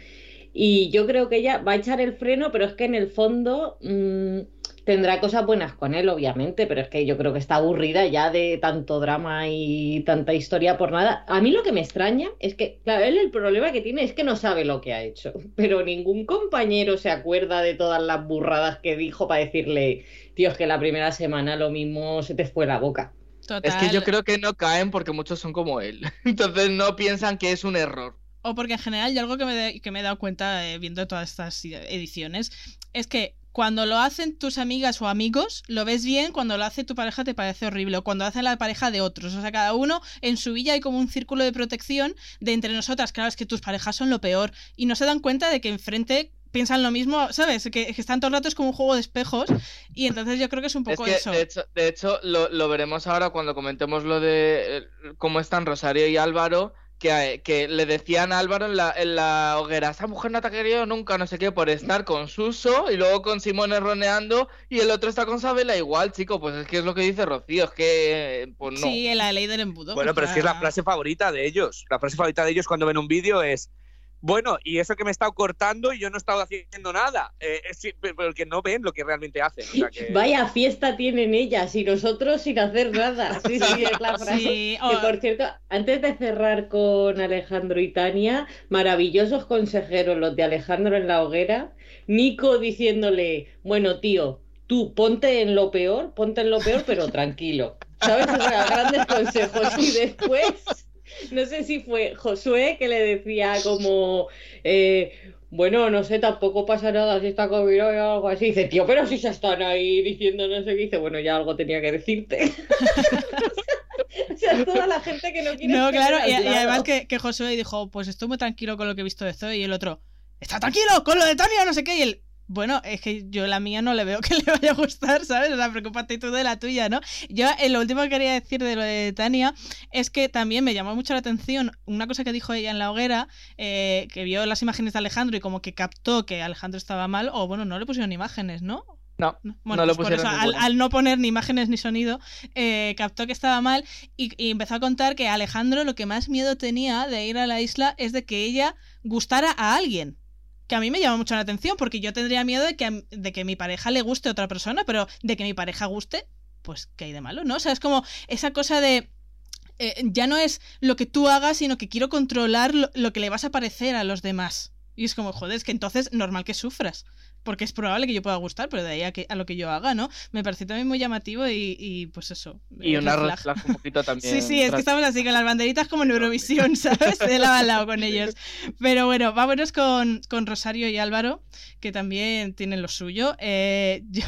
Speaker 3: Y yo creo que ella va a echar el freno, pero es que en el fondo mm, tendrá cosas buenas con él, obviamente, pero es que yo creo que está aburrida ya de tanto drama y tanta historia por nada. A mí lo que me extraña es que, claro, él el problema que tiene es que no sabe lo que ha hecho, [laughs] pero ningún compañero se acuerda de todas las burradas que dijo para decirle, tío, es que la primera semana lo mismo se te fue la boca.
Speaker 4: Es que yo creo que no caen porque muchos son como él. [laughs] Entonces no piensan que es un error.
Speaker 1: O porque en general, y algo que me, que me he dado cuenta eh, viendo todas estas ediciones, es que cuando lo hacen tus amigas o amigos, lo ves bien, cuando lo hace tu pareja te parece horrible, o cuando hace la pareja de otros. O sea, cada uno en su villa hay como un círculo de protección de entre nosotras. Claro, es que tus parejas son lo peor. Y no se dan cuenta de que enfrente piensan lo mismo, ¿sabes? Que, están todo el rato es como un juego de espejos. Y entonces yo creo que es un poco eso.
Speaker 4: De hecho, lo, veremos ahora cuando comentemos lo de eh, cómo están Rosario y Álvaro que, le decían a Álvaro en la, en la, hoguera, esa mujer no te ha querido nunca, no sé qué, por estar con Suso y luego con Simón erroneando y el otro está con Sabela igual, chico, pues es que es lo que dice Rocío, es que pues no.
Speaker 1: Sí, la ley del embudo.
Speaker 2: Bueno,
Speaker 1: pues
Speaker 2: pero es que es la frase favorita de ellos. La frase favorita de ellos cuando ven un vídeo es bueno, y eso que me he estado cortando y yo no he estado haciendo nada. Eh, pero que no ven lo que realmente hacen. [laughs]
Speaker 3: Vaya fiesta tienen ellas y nosotros sin hacer nada. [laughs] Sí, sí, es la frase. por cierto, antes de cerrar con Alejandro y Tania, maravillosos consejeros los de Alejandro en la hoguera. Nico diciéndole, bueno, tío, tú ponte en lo peor, ponte en lo peor, pero tranquilo. ¿Sabes? O sea, grandes consejos. Y después [laughs] no sé si fue Josué que le decía como, eh, bueno, no sé, tampoco pasa nada si está comido o algo así. Dice, tío, pero si se están ahí diciendo no sé qué, dice, bueno, ya algo tenía que decirte. [laughs] o sea, toda la gente que no quiere.
Speaker 1: No, claro, y, además que, que, Josué dijo, pues estoy muy tranquilo con lo que he visto de Zoe, y el otro, está tranquilo con lo de Tania, no sé qué, y él, bueno, es que yo la mía no le veo [laughs] que le vaya a gustar, ¿sabes? O sea, preocúpate tú de la tuya, ¿no? Yo eh, lo último que quería decir de lo de Tania es que también me llamó mucho la atención una cosa que dijo ella en la hoguera, eh, que vio las imágenes de Alejandro y como que captó que Alejandro estaba mal, o bueno, no le pusieron imágenes, ¿no?
Speaker 4: No, no,
Speaker 1: lo pues pusieron al, no poner ni imágenes ni sonido, eh, captó que estaba mal y, y, empezó a contar que Alejandro lo que más miedo tenía de ir a la isla es de que ella gustara a alguien que a mí me llama mucho la atención porque yo tendría miedo de que, de que mi pareja le guste a otra persona, pero de que mi pareja guste, pues ¿qué hay de malo? ¿No? O sea, es como esa cosa de... Eh, ya no es lo que tú hagas, sino que quiero controlar lo, lo que le vas a parecer a los demás. Y es como, joder, es que entonces normal que sufras porque es probable que yo pueda gustar, pero de ahí a, que, a lo que yo haga, ¿no? Me parece también muy llamativo y, pues eso.
Speaker 4: Y una red un poquito [laughs] también.
Speaker 1: sí, sí, es que estamos así con las banderitas como en Eurovisión, ¿sabes? De lado a lado con [laughs] ellos. Pero bueno, vámonos con, con Rosario y Álvaro, que también tienen lo suyo. Eh, [laughs] yo,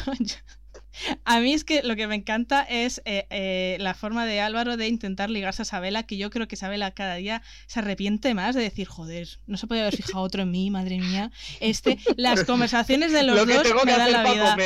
Speaker 1: a mí es que lo que me encanta es eh, eh, la forma de Álvaro de intentar ligarse a Isabela, que yo creo que Isabela cada día se arrepiente más de decir, joder, no se puede haber fijado otro en mí, madre mía. Este, las [laughs] conversaciones de los dos me dan la vida.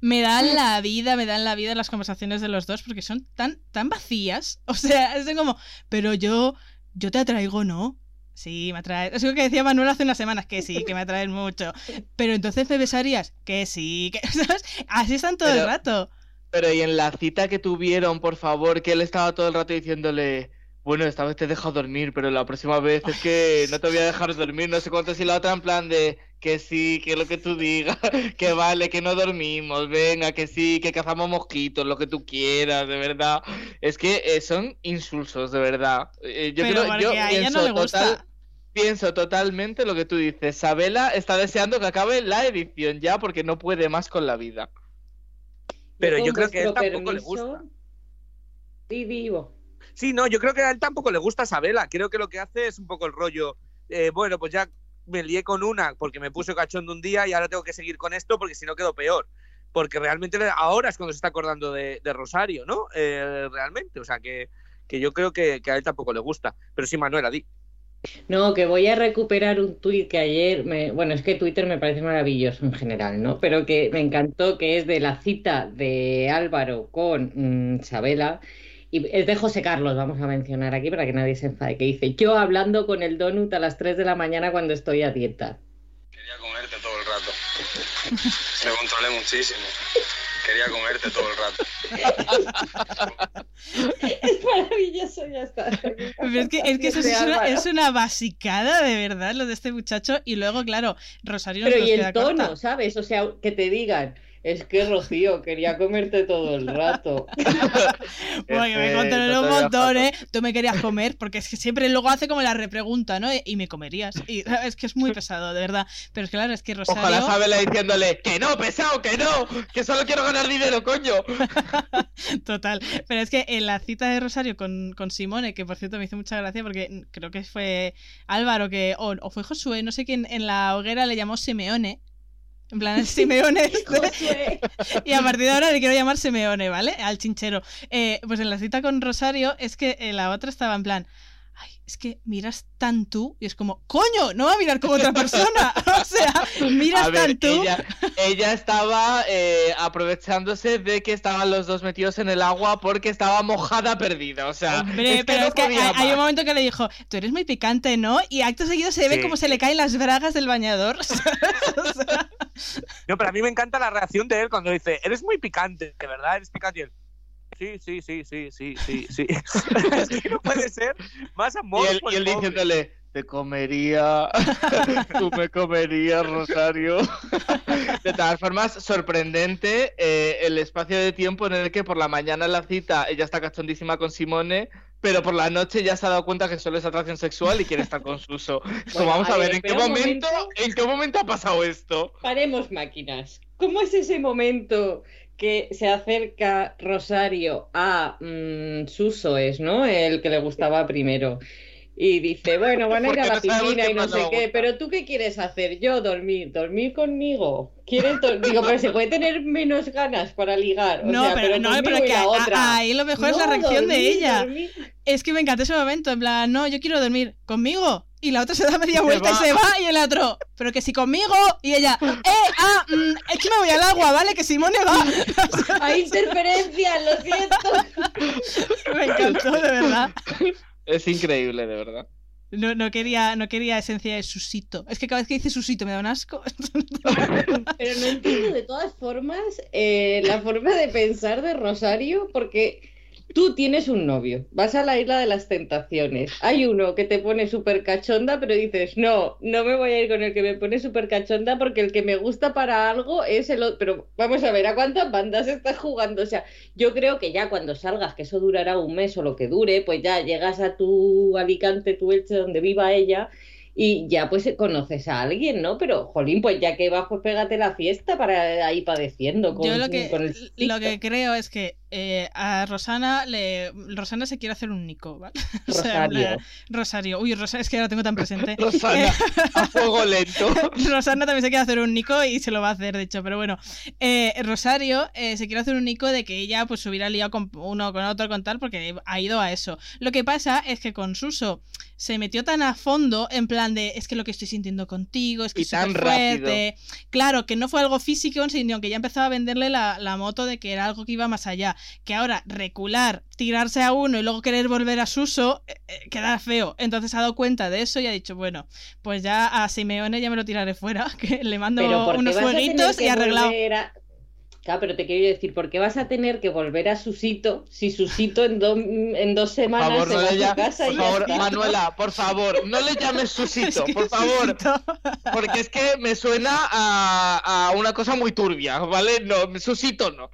Speaker 1: Me dan la vida, me dan la vida las conversaciones de los dos porque son tan, tan vacías. O sea, es como, pero yo, yo te atraigo, ¿no? Sí, me atrae. Es lo que decía Manuel hace unas semanas, que sí, que me atraen mucho. Pero entonces me besarías, que sí, que [laughs] ¿sabes? Así están todo el rato.
Speaker 4: Pero y en la cita que tuvieron, por favor, que él estaba todo el rato diciéndole, bueno, esta vez te he dejado dormir, pero la próxima vez es que [laughs] no te voy a dejar dormir, no sé cuánto, si la otra en plan de que sí, que lo que tú digas, [laughs] que vale, que no dormimos, venga, que sí, que cazamos mosquitos, lo que tú quieras, de verdad. Es que eh, son insulsos, de verdad. Eh, yo
Speaker 1: creo, yo a ella no le gusta.
Speaker 4: Pienso totalmente lo que tú dices. Sabela está deseando que acabe la edición ya porque no puede más con la vida.
Speaker 2: Pero yo creo que a él tampoco le gusta.
Speaker 3: Sí, vivo.
Speaker 2: Sí, no, yo creo que a él tampoco le gusta Sabela. Creo que lo que hace es un poco el rollo eh, bueno, pues ya me lié con una porque me puse cachondo un día y ahora tengo que seguir con esto porque si no quedo peor. Porque realmente ahora es cuando se está acordando de, Rosario, ¿no? Eh, realmente, o sea que, que yo creo que, a él tampoco le gusta. Pero sí, Manuela, di.
Speaker 3: No, que voy a recuperar un tuit que ayer, me, bueno, es que Twitter me parece maravilloso en general, ¿no? Pero que me encantó, que es de la cita de Álvaro con mm, Isabela. Y es de José Carlos, vamos a mencionar aquí para que nadie se enfade, que dice, yo hablando con el donut a las 3 de la mañana cuando estoy a dieta.
Speaker 5: Quería comerte todo el rato. [laughs] Me controlé muchísimo. Quería comerte todo el
Speaker 3: rato. [laughs] es maravilloso, ya está.
Speaker 1: es que, es, que eso es una, basicada de verdad, lo de este muchacho. Y luego, claro, Rosario.
Speaker 3: Pero y el tono, ¿sabes? O sea, que te digan es que Rocío, quería comerte todo el rato. [laughs]
Speaker 1: Bueno, me contaron un montón, ¿eh? Tú me querías comer, porque es que siempre luego hace como la repregunta, ¿no? Y me comerías. Y es que es muy [laughs] pesado, de verdad. Pero es que claro, es que Rosario.
Speaker 4: Ojalá Sabela diciéndole, que no, pesado, que no, que solo quiero ganar dinero, coño. [laughs]
Speaker 1: Total. Pero es que en la cita de Rosario con, con Simone, que por cierto me hizo mucha gracia porque creo que fue Álvaro que, o, o fue Josué, no sé quién, en la hoguera le llamó Simeone en plan, el Simeone [laughs] este. [laughs] y a partir de ahora le quiero llamar Simeone, ¿vale? Al chinchero. Eh, pues en la cita con Rosario es que eh, la otra estaba en plan, ay, es que miras tan tú y es como, coño, no va a mirar como otra persona. [laughs] o sea, miras tan tú.
Speaker 4: Ella, estaba eh, aprovechándose de que estaban los dos metidos en el agua porque estaba mojada perdida. O sea,
Speaker 1: Hombre, pero es que hay, un momento que le dijo, tú eres muy picante, ¿no? Y acto seguido se ve como se le caen las bragas del bañador.
Speaker 2: No, pero a mí me encanta la reacción de él cuando dice, eres muy picante, de verdad, eres picante. Sí, sí, sí, sí, sí, sí, sí. [laughs] es que no puede ser más amor.
Speaker 4: Y él, y él diciéndole, te comería, [laughs] tú me comerías, Rosario. [laughs] De todas formas, sorprendente eh, el espacio de tiempo en el que por la mañana la cita ella está cachondísima con Simone, pero por la noche ya se ha dado cuenta que solo es atracción sexual y quiere estar con Suso. [laughs] vamos a, ver, ¿en qué momento, ¿en qué momento ha pasado esto?
Speaker 3: Paremos máquinas. ¿Cómo es ese momento que se acerca Rosario a mm, Suso, es, ¿no? El que le gustaba primero y dice, bueno, van a ir a la piscina y no sé qué, pero tú qué quieres hacer? Yo dormir, dormir conmigo. ¿Quieres Digo, pero se puede tener menos ganas para ligar. no, pero, no, pero que
Speaker 1: ahí lo mejor es la reacción de ella. Es que me encanta ese momento, en plan, no, yo quiero dormir conmigo. Y la otra se da media vuelta y se va, y el otro, pero que si conmigo, y ella, eh, ah, mm, es que me voy al agua, ¿vale? Que Simone va. [laughs]
Speaker 3: Hay interferencias, lo siento. [laughs]
Speaker 1: me encantó, de verdad. [laughs]
Speaker 4: Es increíble, de verdad.
Speaker 1: No, no, quería, no quería esencia de susito. Es que cada vez que dice susito me da un asco. [laughs]
Speaker 3: Pero no entiendo de todas formas eh, la forma de pensar de Rosario, porque Tú tienes un novio, vas a la isla de las tentaciones. Hay uno que te pone súper cachonda, pero dices, no, no me voy a ir con el que me pone súper cachonda porque el que me gusta para algo es el otro. Pero vamos a ver, ¿a cuántas bandas estás jugando? O sea, yo creo que ya cuando salgas, que eso durará un mes o lo que dure, pues ya llegas a tu Alicante, tu Elche, donde viva ella y ya pues conoces a alguien, ¿no? Pero, jolín, pues ya que vas, pues pégate la fiesta para ir padeciendo con,
Speaker 1: Yo lo que, lo que creo es que eh, a Rosana le Rosana se quiere hacer un Nico, ¿vale? [laughs]
Speaker 3: Rosario.
Speaker 1: Rosario. Uy, Rosario, es que ahora tengo tan presente. [laughs]
Speaker 4: Rosana, [laughs] a fuego lento.
Speaker 1: Rosana también se quiere hacer un Nico y se lo va a hacer, de hecho, pero bueno. Eh, Rosario eh, se quiere hacer un Nico de que ella pues se hubiera liado con uno con otro con tal porque ha ido a eso. Lo que pasa es que con Suso se metió tan a fondo en plan de es que lo que estoy sintiendo contigo es que es tan fuerte. Claro, que no fue algo físico, sino que ya empezaba a venderle la, la moto de que era algo que iba más allá que ahora recular, tirarse a uno y luego querer volver a Suso, eh, eh, queda feo. Entonces ha dado cuenta de eso y ha dicho, bueno, pues ya a Simeone ya me lo tiraré fuera, [laughs] que le mando unos fueguitos y arreglado.
Speaker 3: Claro, pero te quiero decir, ¿por qué vas a tener que volver a Susito si Susito en, en dos semanas se va a su casa
Speaker 4: por favor, Manuela, por favor, no le llames [laughs] Susito, por favor. Porque es que me suena a, a, una cosa muy turbia, ¿vale? No, Susito no.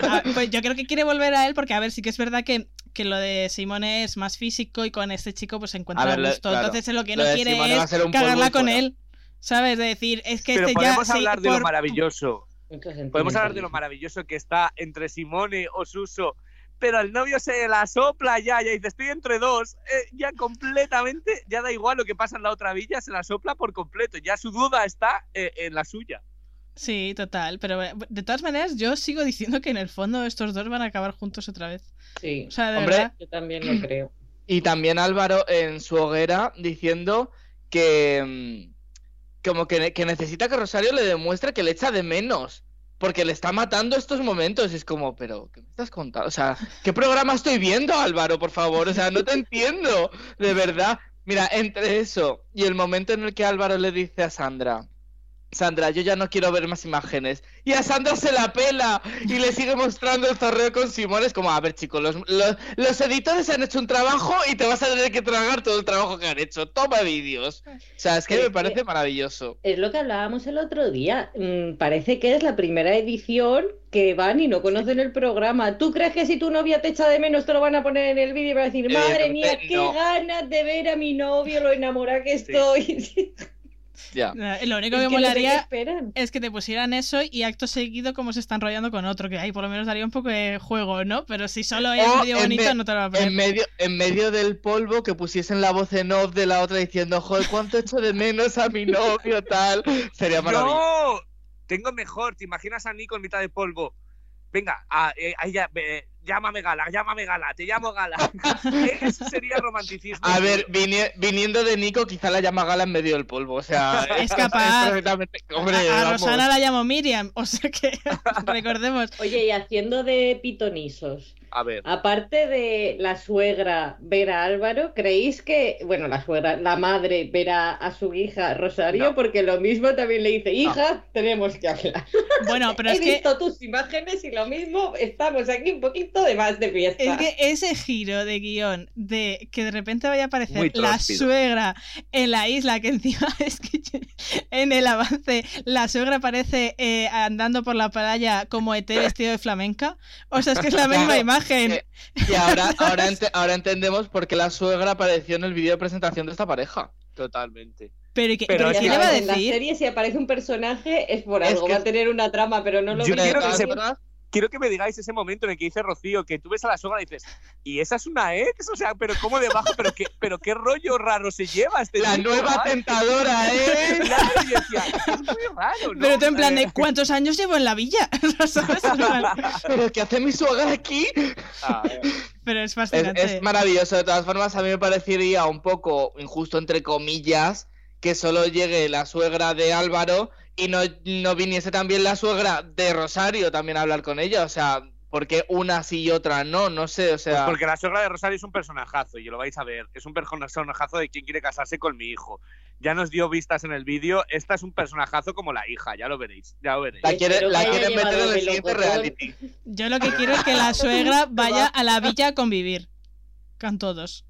Speaker 1: Ah, [laughs] pues yo creo que quiere volver a él porque, a ver, sí que es verdad que, que lo de Simone es más físico y con este chico pues se encuentra a gusto. Entonces lo que no quiere es cagarla con él. ¿Sabes? De decir, es que
Speaker 2: Pero
Speaker 1: este
Speaker 2: podemos hablar de lo maravilloso Podemos hablar de lo maravilloso que está entre Simone o Suso pero el novio se la sopla ya, ya dice, estoy entre dos, eh, ya completamente, ya da igual lo que pasa en la otra villa, se la sopla por completo, ya su duda está eh, en la suya.
Speaker 1: Sí, total, pero eh, de todas maneras yo sigo diciendo que en el fondo estos dos van a acabar juntos otra vez.
Speaker 3: Sí,
Speaker 1: O sea, de
Speaker 4: Hombre,
Speaker 1: verdad.
Speaker 3: yo también lo creo.
Speaker 4: Y también Álvaro en su hoguera diciendo que mm, como que, que necesita que Rosario le demuestre que le echa de menos. Porque le está matando estos momentos. Es como, pero, ¿qué me estás contando? O sea, ¿qué programa estoy viendo, Álvaro, por favor? O sea, no te entiendo. De verdad. Mira, entre eso y el momento en el que Álvaro le dice a Sandra, Sandra, yo ya no quiero ver más imágenes. Y a Sandra se la pela y le sigue mostrando el zorreo con Simón. Es como, a ver, chicos, los, los, los editores han hecho un trabajo y te vas a tener que tragar todo el trabajo que han hecho. Toma vídeos. O sea, es que
Speaker 3: Pero
Speaker 4: me parece
Speaker 3: que-
Speaker 4: maravilloso.
Speaker 3: Es lo que hablábamos el otro día. Mm, parece que es la primera edición que van y no conocen el programa. ¿Tú crees que si tu novia te echa de menos te lo van a poner en el vídeo y van a decir, madre mía, qué
Speaker 4: no.
Speaker 3: ganas de ver a mi novio, lo enamorada que
Speaker 2: Sí. [laughs]
Speaker 4: Ya.
Speaker 1: Lo único
Speaker 3: Es
Speaker 1: que
Speaker 3: que
Speaker 1: molaría
Speaker 3: esperan.
Speaker 1: es que te pusieran eso y acto seguido como se están enrollando con otro, que ahí por lo menos daría un poco de juego, ¿no? Pero si solo es
Speaker 4: O
Speaker 1: medio
Speaker 4: en
Speaker 1: bonito,
Speaker 4: me-
Speaker 1: no te lo va a poner.
Speaker 4: En medio, en medio del polvo que pusiesen la voz en off de la otra diciendo, joder, cuánto echo de menos a mi novio, tal. Sería maravilloso.
Speaker 2: ¡No! Tengo mejor, ¿te imaginas a Nico en mitad de polvo? Venga, a, eh, a ella, eh, llámame Gala, llámame Gala, te llamo Gala. [laughs] Eso sería romanticismo.
Speaker 4: A ver, vini- viniendo de Nico, quizá la llama Gala en medio del polvo. O sea, [laughs]
Speaker 1: Es capaz.
Speaker 4: perfectamente- Hombre,
Speaker 1: a. Rosana la llamo Miriam, o sea que [laughs] recordemos.
Speaker 3: Oye, y haciendo de pitonisos,
Speaker 2: A ver,
Speaker 3: aparte de la suegra ver a Álvaro, ¿creéis que, bueno, la suegra, la madre ver a, su hija Rosario?
Speaker 2: No.
Speaker 3: Porque lo mismo también le dice, hija, tenemos que hablar. [laughs]
Speaker 1: Bueno, pero
Speaker 3: He
Speaker 1: es que
Speaker 3: visto tus imágenes y lo mismo, estamos aquí un poquito de más de fiesta.
Speaker 1: Es que ese giro de guion de que de repente vaya a aparecer la suegra en la isla, que encima [laughs] es que en el avance la suegra aparece eh, andando por la playa como ET vestido de flamenca. O sea, es que es la misma
Speaker 4: Claro,
Speaker 1: imagen.
Speaker 4: eh, Y ahora, ahora, ente- ahora entendemos por qué la suegra apareció en el vídeo de presentación de esta pareja.
Speaker 2: totalmente.
Speaker 1: Pero, ¿y qué,
Speaker 2: pero
Speaker 1: pero
Speaker 2: es
Speaker 1: qué
Speaker 2: que
Speaker 1: le va a
Speaker 3: En la
Speaker 1: decir?
Speaker 3: serie, si aparece un personaje, es por
Speaker 4: Es
Speaker 3: algo,
Speaker 4: que-
Speaker 3: va a tener una trama, pero no lo
Speaker 2: Yo quiero que se- Quiero que me digáis ese momento en el que dice Rocío que tú ves a la sogra y dices, ¿y esa es una ex? O sea, pero ¿cómo debajo? ¿Pero qué, pero qué rollo raro se lleva este
Speaker 4: La nueva
Speaker 2: ¿vale?
Speaker 4: tentadora, ¿eh? [laughs]
Speaker 2: Claro, yo decía, es muy raro, ¿no?
Speaker 1: Pero tú en plan de
Speaker 2: Eh,
Speaker 1: ¿cuántos años llevo en la villa? [laughs] [laughs]
Speaker 4: ¿Pero qué hace mi suegra aquí?
Speaker 2: a ver.
Speaker 1: Pero es
Speaker 4: Es,
Speaker 1: fascinante.
Speaker 4: es maravilloso. De todas formas, a mí me parecería un poco injusto, entre comillas, que solo llegue la suegra de Álvaro y no, no viniese también la suegra de Rosario también a hablar con ella. O sea, ¿por qué una sí y otra no? No sé, o
Speaker 2: Pues
Speaker 4: sea.
Speaker 2: porque la suegra de Rosario es un personajazo, y lo vais a ver. Es un personajazo de quien quiere casarse con mi hijo. Ya nos dio vistas en el vídeo. Esta es un personajazo como la hija, ya lo veréis. Ya lo veréis.
Speaker 4: La, quiere- la quieren meter en el siguiente reality.
Speaker 1: Yo lo que quiero es que la suegra vaya a la villa a convivir con todos.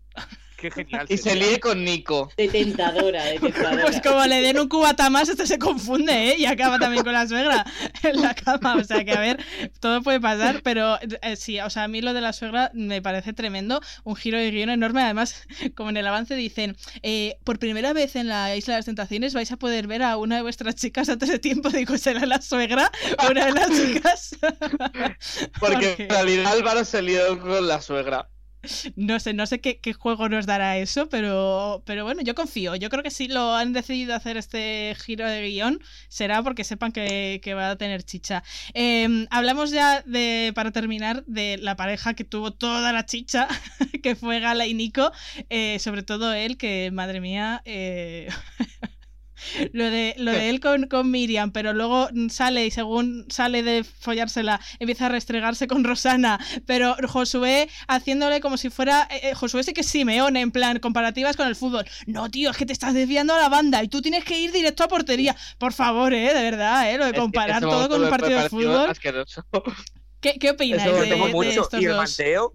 Speaker 2: Qué genial.
Speaker 4: Y se líe con Nico.
Speaker 3: De tentadora, de [laughs] tentadora.
Speaker 1: Pues como le den un cubata más, este se confunde, ¿eh? Y acaba también con la suegra [laughs] en la cama. O sea que, a ver, todo puede pasar, pero eh, sí, o sea, a mí lo de la suegra me parece tremendo, un giro de guion enorme. Además, [laughs] como en el avance dicen, eh, por primera vez en la Isla de las Tentaciones vais a poder ver a una de vuestras chicas antes de tiempo. Digo, ¿será la suegra? Una de las chicas.
Speaker 4: Porque
Speaker 1: Porque-
Speaker 4: en realidad Álvaro se lió con la suegra.
Speaker 1: No sé, no sé qué, juego nos dará eso, pero, pero bueno, yo confío. Yo creo que si lo han decidido hacer este giro de guion, será porque sepan que, que va a tener chicha. Eh, hablamos ya de, para terminar, de la pareja que tuvo toda la chicha, [laughs] que fue Gala y Nico. eh, sobre todo él, que madre mía. eh, [laughs] [laughs] Lo de, lo de él con, con Miriam, pero luego sale y según sale de follársela, empieza a restregarse con Rosana, pero Josué haciéndole como si fuera. eh, eh, Josué sí que es Simeone, en plan, comparativas con el fútbol. No, tío, es que te estás desviando a la banda y tú tienes que ir directo a portería. Por favor, eh, de verdad, eh, lo de
Speaker 4: Es que
Speaker 1: comparar todo con un partido de fútbol.
Speaker 4: asqueroso.
Speaker 1: ¿Qué, qué opináis
Speaker 4: Eso
Speaker 1: de, de estos
Speaker 2: Y el
Speaker 1: dos?
Speaker 2: manteo.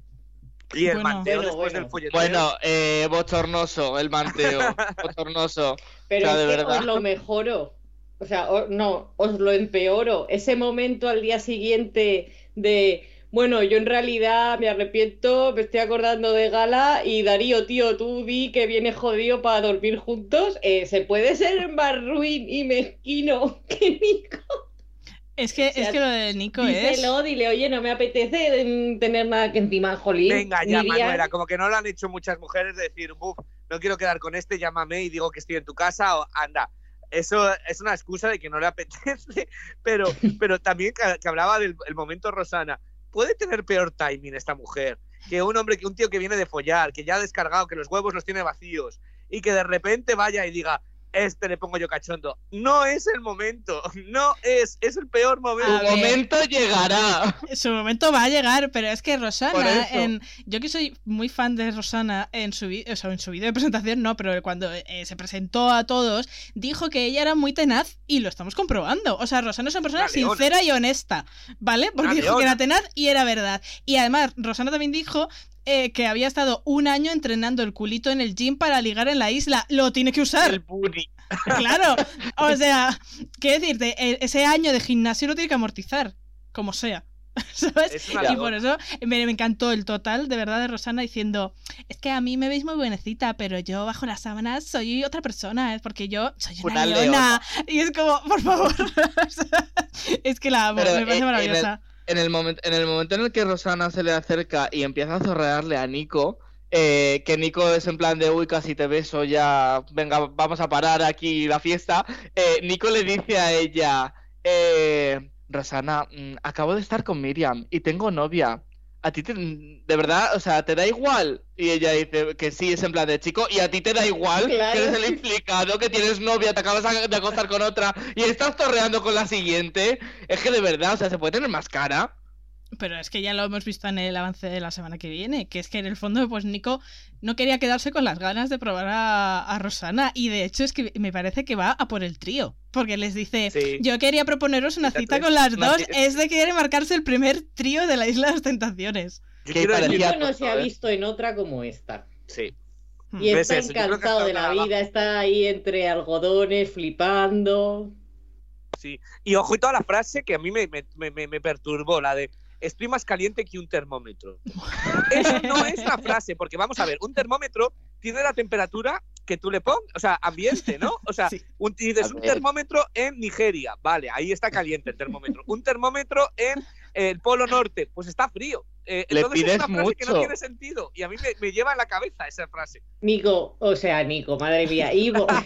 Speaker 2: Y el
Speaker 1: Bueno.
Speaker 2: manteo
Speaker 3: Bueno,
Speaker 2: después
Speaker 3: bueno.
Speaker 2: del folleteo.
Speaker 4: Bueno, eh, bochornoso, el manteo. [laughs] bochornoso.
Speaker 3: Pero
Speaker 4: O sea,
Speaker 3: es
Speaker 4: de
Speaker 3: que
Speaker 4: verdad.
Speaker 3: os lo mejoro. O sea, o- no, os lo empeoro. Ese momento al día siguiente de, bueno, yo en realidad me arrepiento, me estoy acordando de Gala y Darío, tío, tú di que vienes jodido para dormir juntos. Eh, ¿Se puede ser más ruin y mezquino [laughs] que Nico?
Speaker 1: Es que, es que lo de Nico
Speaker 3: díselo,
Speaker 1: es.
Speaker 3: dile, oye, no me apetece tener nada que encima, jolín.
Speaker 2: Venga, ya. Manuela, como que no lo han hecho muchas mujeres de decir, "Buf, no quiero quedar con este, llámame y digo que estoy en tu casa o anda. Eso es una excusa de que no le apetece, [laughs] pero, pero también que, que hablaba del el momento Rosana. Puede tener peor timing esta mujer que un hombre, que un tío que viene de follar, que ya ha descargado, que los huevos los tiene vacíos y que de repente vaya y diga, este le pongo yo cachondo. No es el momento, [laughs] no es, es el peor momento.
Speaker 1: Ver.
Speaker 4: momento llegará.
Speaker 1: Su momento va a llegar, pero es que Rosana, en, yo que soy muy fan de Rosana, en su, o sea, en su vídeo de presentación no, pero cuando eh, se presentó a todos, dijo que ella era muy tenaz y lo estamos comprobando. O sea, Rosana es una persona sincera y honesta, ¿vale? Porque
Speaker 2: Una
Speaker 1: dijo que era tenaz y era verdad. Y además, Rosana también dijo eh, que había estado un año entrenando el culito en el gym para ligar en la isla. Lo tiene que usar.
Speaker 4: El booty.
Speaker 1: Claro, [laughs] o sea, quiero decirte, e- ese año de gimnasio lo tiene que amortizar, como sea. [laughs] ¿Sabes? Y por eso me, me encantó el total, de verdad, de Rosana diciendo, es que a mí me veis muy buenecita, pero yo bajo las sábanas soy otra persona, es porque yo soy una,
Speaker 4: Una
Speaker 1: leona. Y es como, por favor. [laughs] Es que la amo,
Speaker 4: Pero,
Speaker 1: me parece
Speaker 4: eh,
Speaker 1: maravillosa.
Speaker 4: En el, momento, en el que Rosana se le acerca y empieza a zorrearle a Nico, eh, que Nico es en plan de, uy, casi te beso, ya, venga, vamos a parar aquí la fiesta, eh, Nico le dice a ella, eh, Rosana, mm, acabo de estar con Miriam y tengo novia. ¿A ti te- de verdad, o sea, te da igual? Y ella dice que sí, es en plan de chico, y a ti te da igual,
Speaker 3: Claro.
Speaker 4: que eres el implicado, que tienes novia, te acabas de acostar con otra y estás torreando con la siguiente. Es que de verdad, o sea, se puede tener más cara.
Speaker 1: Pero es que ya lo hemos visto en el avance de la semana que viene, que es que en el fondo, pues Nico no quería quedarse con las ganas de probar a, a Rosana. Y de hecho es que me parece que va a por el trío. Porque les dice,
Speaker 2: Sí.
Speaker 1: yo quería proponeros una
Speaker 2: Cita tres.
Speaker 1: con las dos. Es de querer marcarse el primer trío de la Isla de las Tentaciones.
Speaker 4: Que parecía-
Speaker 3: no se ha
Speaker 4: ¿eh?
Speaker 3: visto en otra como esta.
Speaker 2: sí.
Speaker 1: Hmm.
Speaker 3: Y
Speaker 2: ¿Ves
Speaker 3: está
Speaker 2: eso? Que
Speaker 3: encantado de la vida, está ahí entre algodones, flipando.
Speaker 2: Sí. Y ojito a la frase que a mí me- me- me- me perturbó, la de estoy más caliente que un termómetro. Eso no es la frase, porque vamos a ver, un termómetro tiene la temperatura que tú le pongas, o sea, ambiente, ¿no? O sea,
Speaker 1: Sí.
Speaker 2: un, dices
Speaker 4: A
Speaker 2: un termómetro en Nigeria, vale, ahí está caliente el termómetro. Un termómetro en el Polo Norte, pues está frío. Eh,
Speaker 4: Le
Speaker 2: entonces es
Speaker 4: pides
Speaker 2: una frase que no
Speaker 4: mucho.
Speaker 2: tiene sentido y a mí me, me lleva en la cabeza esa frase.
Speaker 3: Nico, o sea, Nico, madre mía, Ivo. [laughs]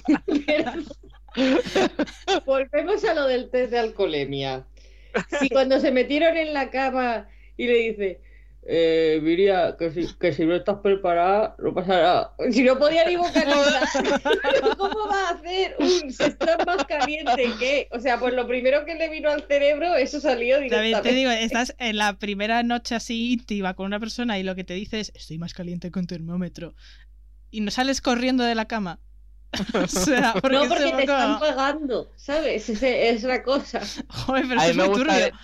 Speaker 3: [laughs] Volvemos a lo del test de alcoholemia. Si cuando se metieron en la cama y le dice, eh, que si, que si no estás preparada, no pasa nada. Si no podía ni vocalizar, ¿cómo va a hacer un se está más caliente que? O sea, pues lo primero que le vino al cerebro, eso salió
Speaker 1: También te
Speaker 3: directamente.
Speaker 1: digo, estás en la primera noche así íntima con una persona y lo que te dice es, estoy más caliente que un termómetro. Y no sales corriendo de la cama. [laughs] O sea, porque,
Speaker 3: No,
Speaker 1: es
Speaker 3: porque te
Speaker 1: poco-
Speaker 3: están pagando, ¿sabes? [laughs] Ese- Es la cosa.
Speaker 1: Joder, pero
Speaker 4: A
Speaker 1: eso es muy
Speaker 4: gusta,
Speaker 1: turbio.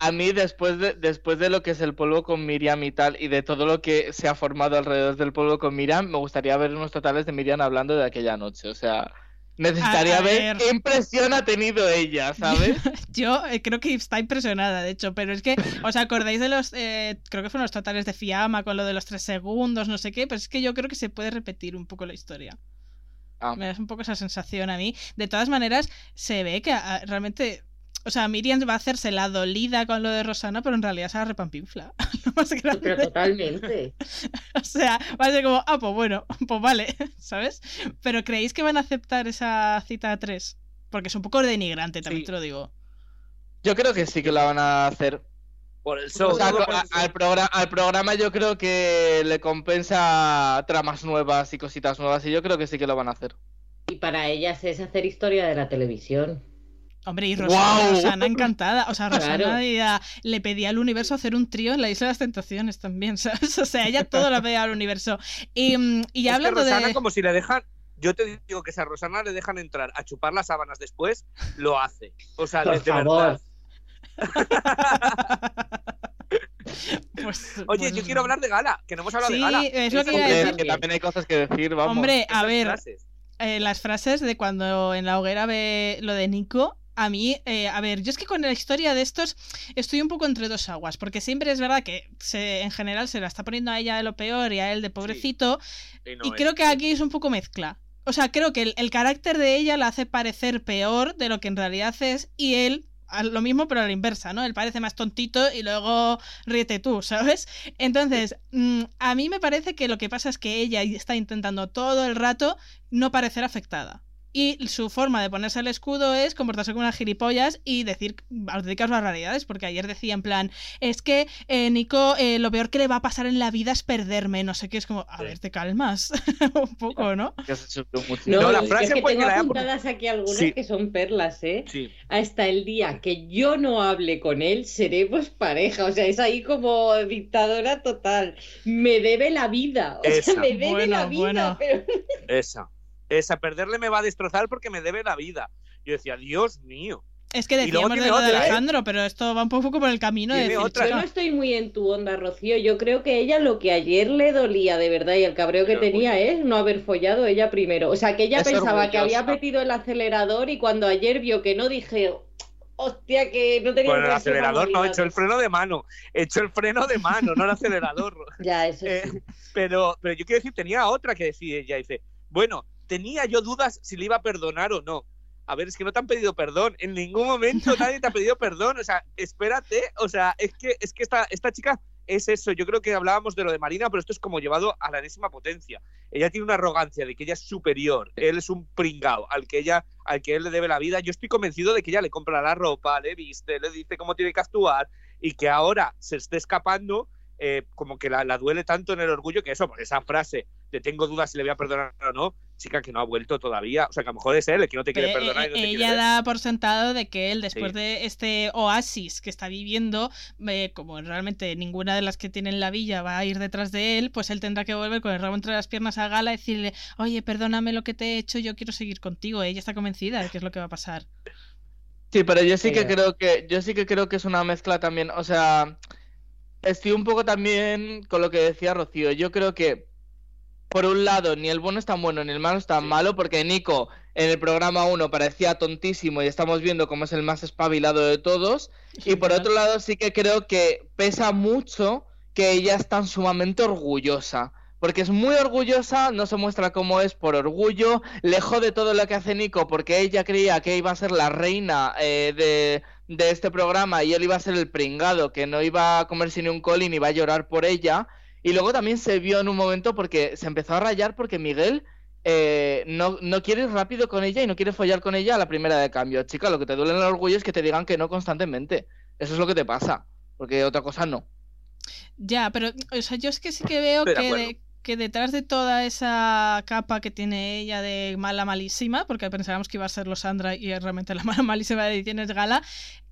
Speaker 4: a mí después de, después de lo que es el polvo con Miriam y tal, y de todo lo que se ha formado alrededor del polvo con Miriam, me gustaría ver unos totales de Miriam hablando de aquella noche. O sea, necesitaría ver. qué impresión ha tenido ella, [laughs] ¿sabes?
Speaker 1: Yo eh, creo que está impresionada, de hecho, pero es que, ¿os acordáis de los, eh, creo que fueron los totales de Fiamma con lo de los tres segundos, no sé qué? Pero es que yo creo que se puede repetir un poco la historia.
Speaker 4: Ah.
Speaker 1: Me da un poco esa sensación a mí. De todas maneras, se ve que ah, realmente... O sea, Miriam va a hacerse la dolida con lo de Rosana, pero en realidad se la repampinfla. [laughs] lo más
Speaker 3: Pero
Speaker 1: grande.
Speaker 3: totalmente. [laughs]
Speaker 1: O sea, va a ser como, ah, pues bueno, pues vale, [laughs] ¿sabes? Pero ¿creéis que van a aceptar esa cita a tres? Porque es un poco denigrante, también
Speaker 4: Sí.
Speaker 1: te lo digo.
Speaker 4: Yo creo que sí que la van a hacer.
Speaker 2: Por el show.
Speaker 4: O sea,
Speaker 2: todo
Speaker 4: co-
Speaker 2: por
Speaker 4: a-
Speaker 2: el show.
Speaker 4: al, progra- al programa yo creo que le compensa tramas nuevas y cositas nuevas, y yo creo que sí que lo van a hacer.
Speaker 3: Y para ellas es hacer historia de la televisión.
Speaker 1: Hombre, y Rosana,
Speaker 4: ¡Guau!
Speaker 1: Rosana encantada. O sea, Rosana
Speaker 3: Claro.
Speaker 1: ya le pedía al universo hacer un trío en la Isla de las Tentaciones también, [laughs] ¿sabes? O sea, ella todo lo pedía al universo. Y, y ya
Speaker 2: Es que
Speaker 1: hablando
Speaker 2: Rosana,
Speaker 1: de...
Speaker 2: como si le dejan. Yo te digo que si a Rosana le dejan entrar a chupar las sábanas después, lo hace. O sea,
Speaker 3: Por
Speaker 2: de, de
Speaker 3: favor.
Speaker 2: verdad. [laughs]
Speaker 1: pues-
Speaker 2: Oye,
Speaker 1: pues-
Speaker 2: yo quiero hablar de Gala, que no hemos hablado
Speaker 1: Sí,
Speaker 2: de Gala.
Speaker 1: es lo que iba a
Speaker 4: Joder,
Speaker 1: decir.
Speaker 4: que también hay cosas que decir, vamos.
Speaker 1: Hombre, a ver,
Speaker 2: frases.
Speaker 1: eh, las frases de cuando en la hoguera ve lo de Nico, a mí, eh, a ver, yo es que con la historia de estos estoy un poco entre dos aguas, porque siempre es verdad que se, en general se la está poniendo a ella de lo peor y a él de pobrecito,
Speaker 2: Y no
Speaker 1: y
Speaker 2: es.
Speaker 1: creo que aquí es un poco mezcla. O sea, creo que el, el carácter de ella la hace parecer peor de lo que en realidad es, y él lo mismo pero a la inversa, ¿no? Él parece más tontito y luego ríete tú, ¿sabes? Entonces, mm, a mí me parece que lo que pasa es que ella está intentando todo el rato no parecer afectada. Y su forma de ponerse el escudo es comportarse como unas gilipollas y decir auténticas barbaridades, porque ayer decía en plan, es que eh, Nico, eh, lo peor que le va a pasar en la vida es perderme, no sé qué, es como, a ver, te calmas [laughs] un poco, ¿no?
Speaker 3: No, la frase es que tengo apuntadas aquí algunas que son perlas, ¿eh? Hasta el día que yo no hable con él, seremos pareja, o sea, es ahí como dictadora total. Me debe la vida, o sea, me debe la vida.
Speaker 2: Esa esa perderle me va a destrozar porque me debe la vida. Yo decía, Dios mío.
Speaker 1: Es que decíamos de, lo de ¿eh? Alejandro, pero esto va un poco por el camino de
Speaker 3: otra. Yo no estoy muy en tu onda, Rocío. Yo creo que ella lo que ayer le dolía de verdad y el cabreo que tenía es no haber follado ella primero. O sea, que ella pensaba que había metido el acelerador y cuando ayer vio que no dije, hostia, que no tenía
Speaker 2: Bueno, el acelerador no, he hecho el freno de mano. He hecho el freno de mano, no el acelerador. [laughs]
Speaker 3: ya, eso
Speaker 2: eh, pero, pero yo quiero decir, tenía otra que decir ella. Dice, bueno, tenía yo dudas si le iba a perdonar o no. A ver, es que no te han pedido perdón. En ningún momento [laughs] nadie te ha pedido perdón. O sea, espérate. O sea, es que, es que esta, esta chica es eso. Yo creo que hablábamos de lo de Marina, pero esto es como llevado a la enésima potencia. Ella tiene una arrogancia de que ella es superior. Él es un pringao al que ella, al que él le debe la vida. Yo estoy convencido de que ella le compra la ropa, le viste, le dice cómo tiene que actuar y que ahora se esté escapando eh, como que la, duele tanto en el orgullo que eso, por esa frase de tengo dudas si le voy a perdonar o no, chica que no ha vuelto todavía, o sea que a lo mejor es él el que no te quiere perdonar.
Speaker 1: ella da por sentado de que él, después de este oasis que está viviendo, eh, como realmente ninguna de las que tiene en la villa va a ir detrás de él, pues él tendrá que volver con el rabo entre las piernas a Gala y decirle, oye, perdóname lo que te he hecho, yo quiero seguir contigo. Ella está convencida de que es lo que va a pasar.
Speaker 4: Sí, pero yo sí que creo que, yo sí que creo que es una mezcla también, o sea estoy un poco también con lo que decía Rocío. Yo creo que, por un lado, ni el bueno es tan bueno ni el malo es tan malo, porque Nico en el programa 1 parecía tontísimo y estamos viendo cómo es el más espabilado de todos. Y por otro lado, sí que creo que pesa mucho que ella es tan sumamente orgullosa porque es muy orgullosa, no se muestra cómo es por orgullo, lejos de todo lo que hace Nico porque ella creía que iba a ser la reina eh, de, de este programa y él iba a ser el pringado, que no iba a comerse ni un colín ni iba a llorar por ella. Y luego también se vio en un momento porque se empezó a rayar porque Miguel eh, no, no quiere ir rápido con ella y no quiere follar con ella a la primera de cambio. Chica, lo que te duele en el orgullo es que te digan que no constantemente. Eso es lo que te pasa, porque otra cosa no.
Speaker 1: Ya, pero o sea, yo es que sí que veo que, que detrás de toda esa capa que tiene ella de mala malísima, porque pensábamos que iba a ser los Sandra y realmente la [laughs] mala malísima de ediciones Gala,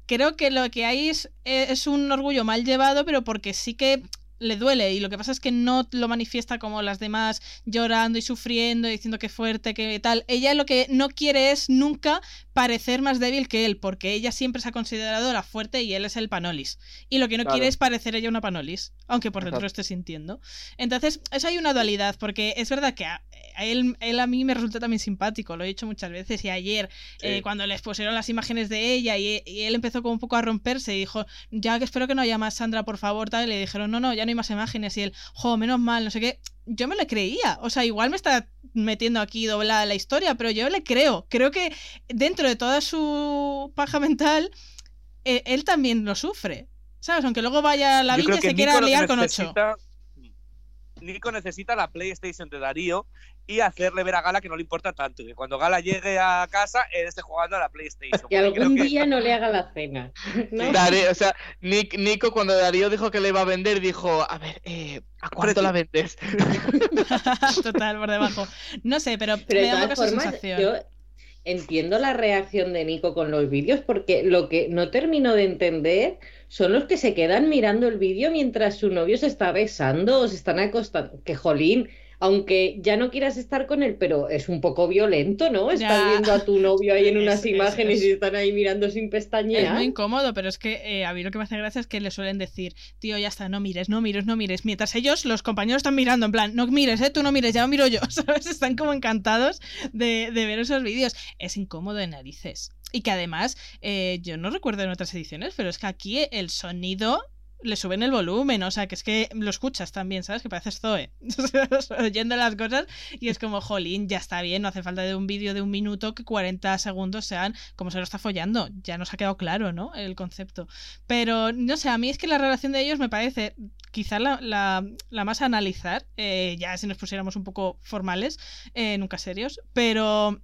Speaker 1: creo que lo que hay es, es un orgullo mal llevado, pero porque sí que le duele y lo que pasa es que no lo manifiesta como las demás llorando y sufriendo y diciendo que fuerte, que tal. Ella lo que no quiere es nunca parecer más débil que él, porque ella siempre se ha considerado la fuerte y él es el panolis. Y lo que no quiere es parecer ella una panolis, aunque por dentro esté sintiendo. Entonces, eso hay una dualidad, porque es verdad que a, él, él, a mí me resulta también simpático, lo he dicho muchas veces y ayer eh, cuando les pusieron las imágenes de ella y, él empezó como un poco a romperse y dijo, ya que espero que no haya más Sandra, por favor, tal, y le dijeron, no, no, ya no más imágenes y él, jo, menos mal, no sé qué. Yo me lo creía, o sea, igual me está metiendo aquí doblada la historia, pero yo le creo. Creo que dentro de toda su paja mental, eh, él también lo sufre. ¿Sabes? Aunque luego vaya a la vida y se quiera liar con ocho.
Speaker 2: Nico necesita la PlayStation de Darío y hacerle ver a Gala que no le importa tanto. Que cuando Gala llegue a casa, él esté jugando a la PlayStation.
Speaker 3: Que algún día no le haga la cena.
Speaker 4: o sea, Nico cuando Darío dijo que le iba a vender, dijo, a ver, eh, ¿a cuánto la vendes? [laughs] [laughs]
Speaker 1: Total, por debajo. No sé, pero, me da sensación. Yo
Speaker 3: entiendo la reacción de Nico con los vídeos porque lo que no termino de entender son los que se quedan mirando el vídeo mientras su novio se está besando o se están acostando. Que jolín, aunque ya no quieras estar con él, pero es un poco violento, ¿no? Estás viendo a tu novio ahí en [laughs] unas imágenes y están ahí mirando sin pestañear.
Speaker 1: Es muy incómodo, pero es que eh, a mí lo que me hace gracia es que le suelen decir, tío, ya está, no mires, no mires, no mires. Mientras ellos, los compañeros están mirando, en plan, no mires, ¿eh? Tú no mires, ya lo miro yo, [laughs] ¿sabes? Están como encantados de, ver esos vídeos. Es incómodo de narices. Y que además, eh, yo no recuerdo en otras ediciones, pero es que aquí el sonido le suben el volumen, o sea, que es que lo escuchas también, ¿sabes? Que pareces Zoe, [laughs] oyendo las cosas y es como, jolín, ya está bien, no hace falta de un vídeo de un minuto que 40 segundos sean como se lo está follando, ya nos ha quedado claro, ¿no? El concepto. Pero, no sé, a mí es que la relación de ellos me parece quizá la, la, más a analizar, eh, ya si nos pusiéramos un poco formales, eh, nunca serios, pero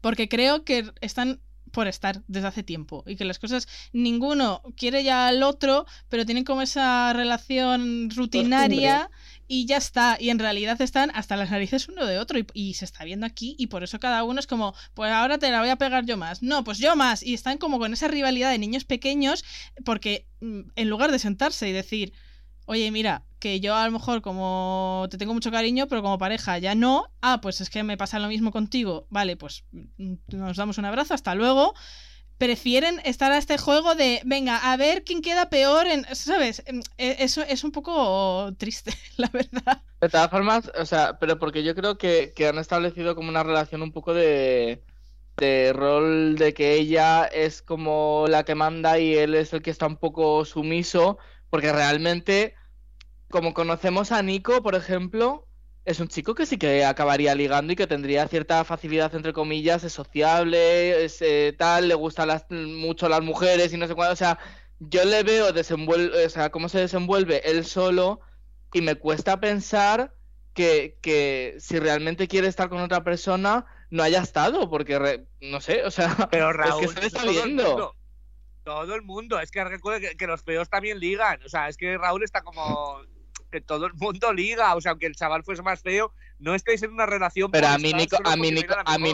Speaker 1: porque creo que están por estar desde hace tiempo y que las cosas ninguno quiere ya al otro, pero tienen como esa relación rutinaria y ya está. Y en realidad están hasta las narices uno de otro y, se está viendo aquí y por eso cada uno es como, pues ahora te la voy a pegar yo más. No, pues yo más. Y están como con esa rivalidad de niños pequeños porque mm, en lugar de sentarse y decir, oye, mira, que yo a lo mejor como te tengo mucho cariño, pero como pareja ya no, ah, pues es que me pasa lo mismo contigo, vale, pues mm, nos damos un abrazo, hasta luego. Prefieren estar a este juego de, venga, a ver quién queda peor en, ¿sabes? Em, e, eso es un poco triste, [laughs] la verdad.
Speaker 4: De todas formas, o sea, pero porque yo creo que, que han establecido como una relación un poco de, de rol de que ella es como la que manda y él es el que está un poco sumiso, porque realmente, como conocemos a Nico, por ejemplo, es un chico que sí que acabaría ligando y que tendría cierta facilidad, entre comillas, es sociable, es eh, tal, le gustan las, mucho las mujeres y no sé cuándo. O sea, yo le veo desenvuelve, o sea, cómo se desenvuelve él solo y me cuesta pensar que, que si realmente quiere estar con otra persona no haya estado, porque no sé, o sea,
Speaker 2: pero Raúl, [laughs] es que se está viendo. Todo el mundo, es que recuerda que, los feos también ligan, o sea, es que Raúl está como que todo el mundo liga, o sea, aunque el chaval fuese más feo, no estáis en una relación.
Speaker 4: Pero a mí Nico, a mí Nico, a mí,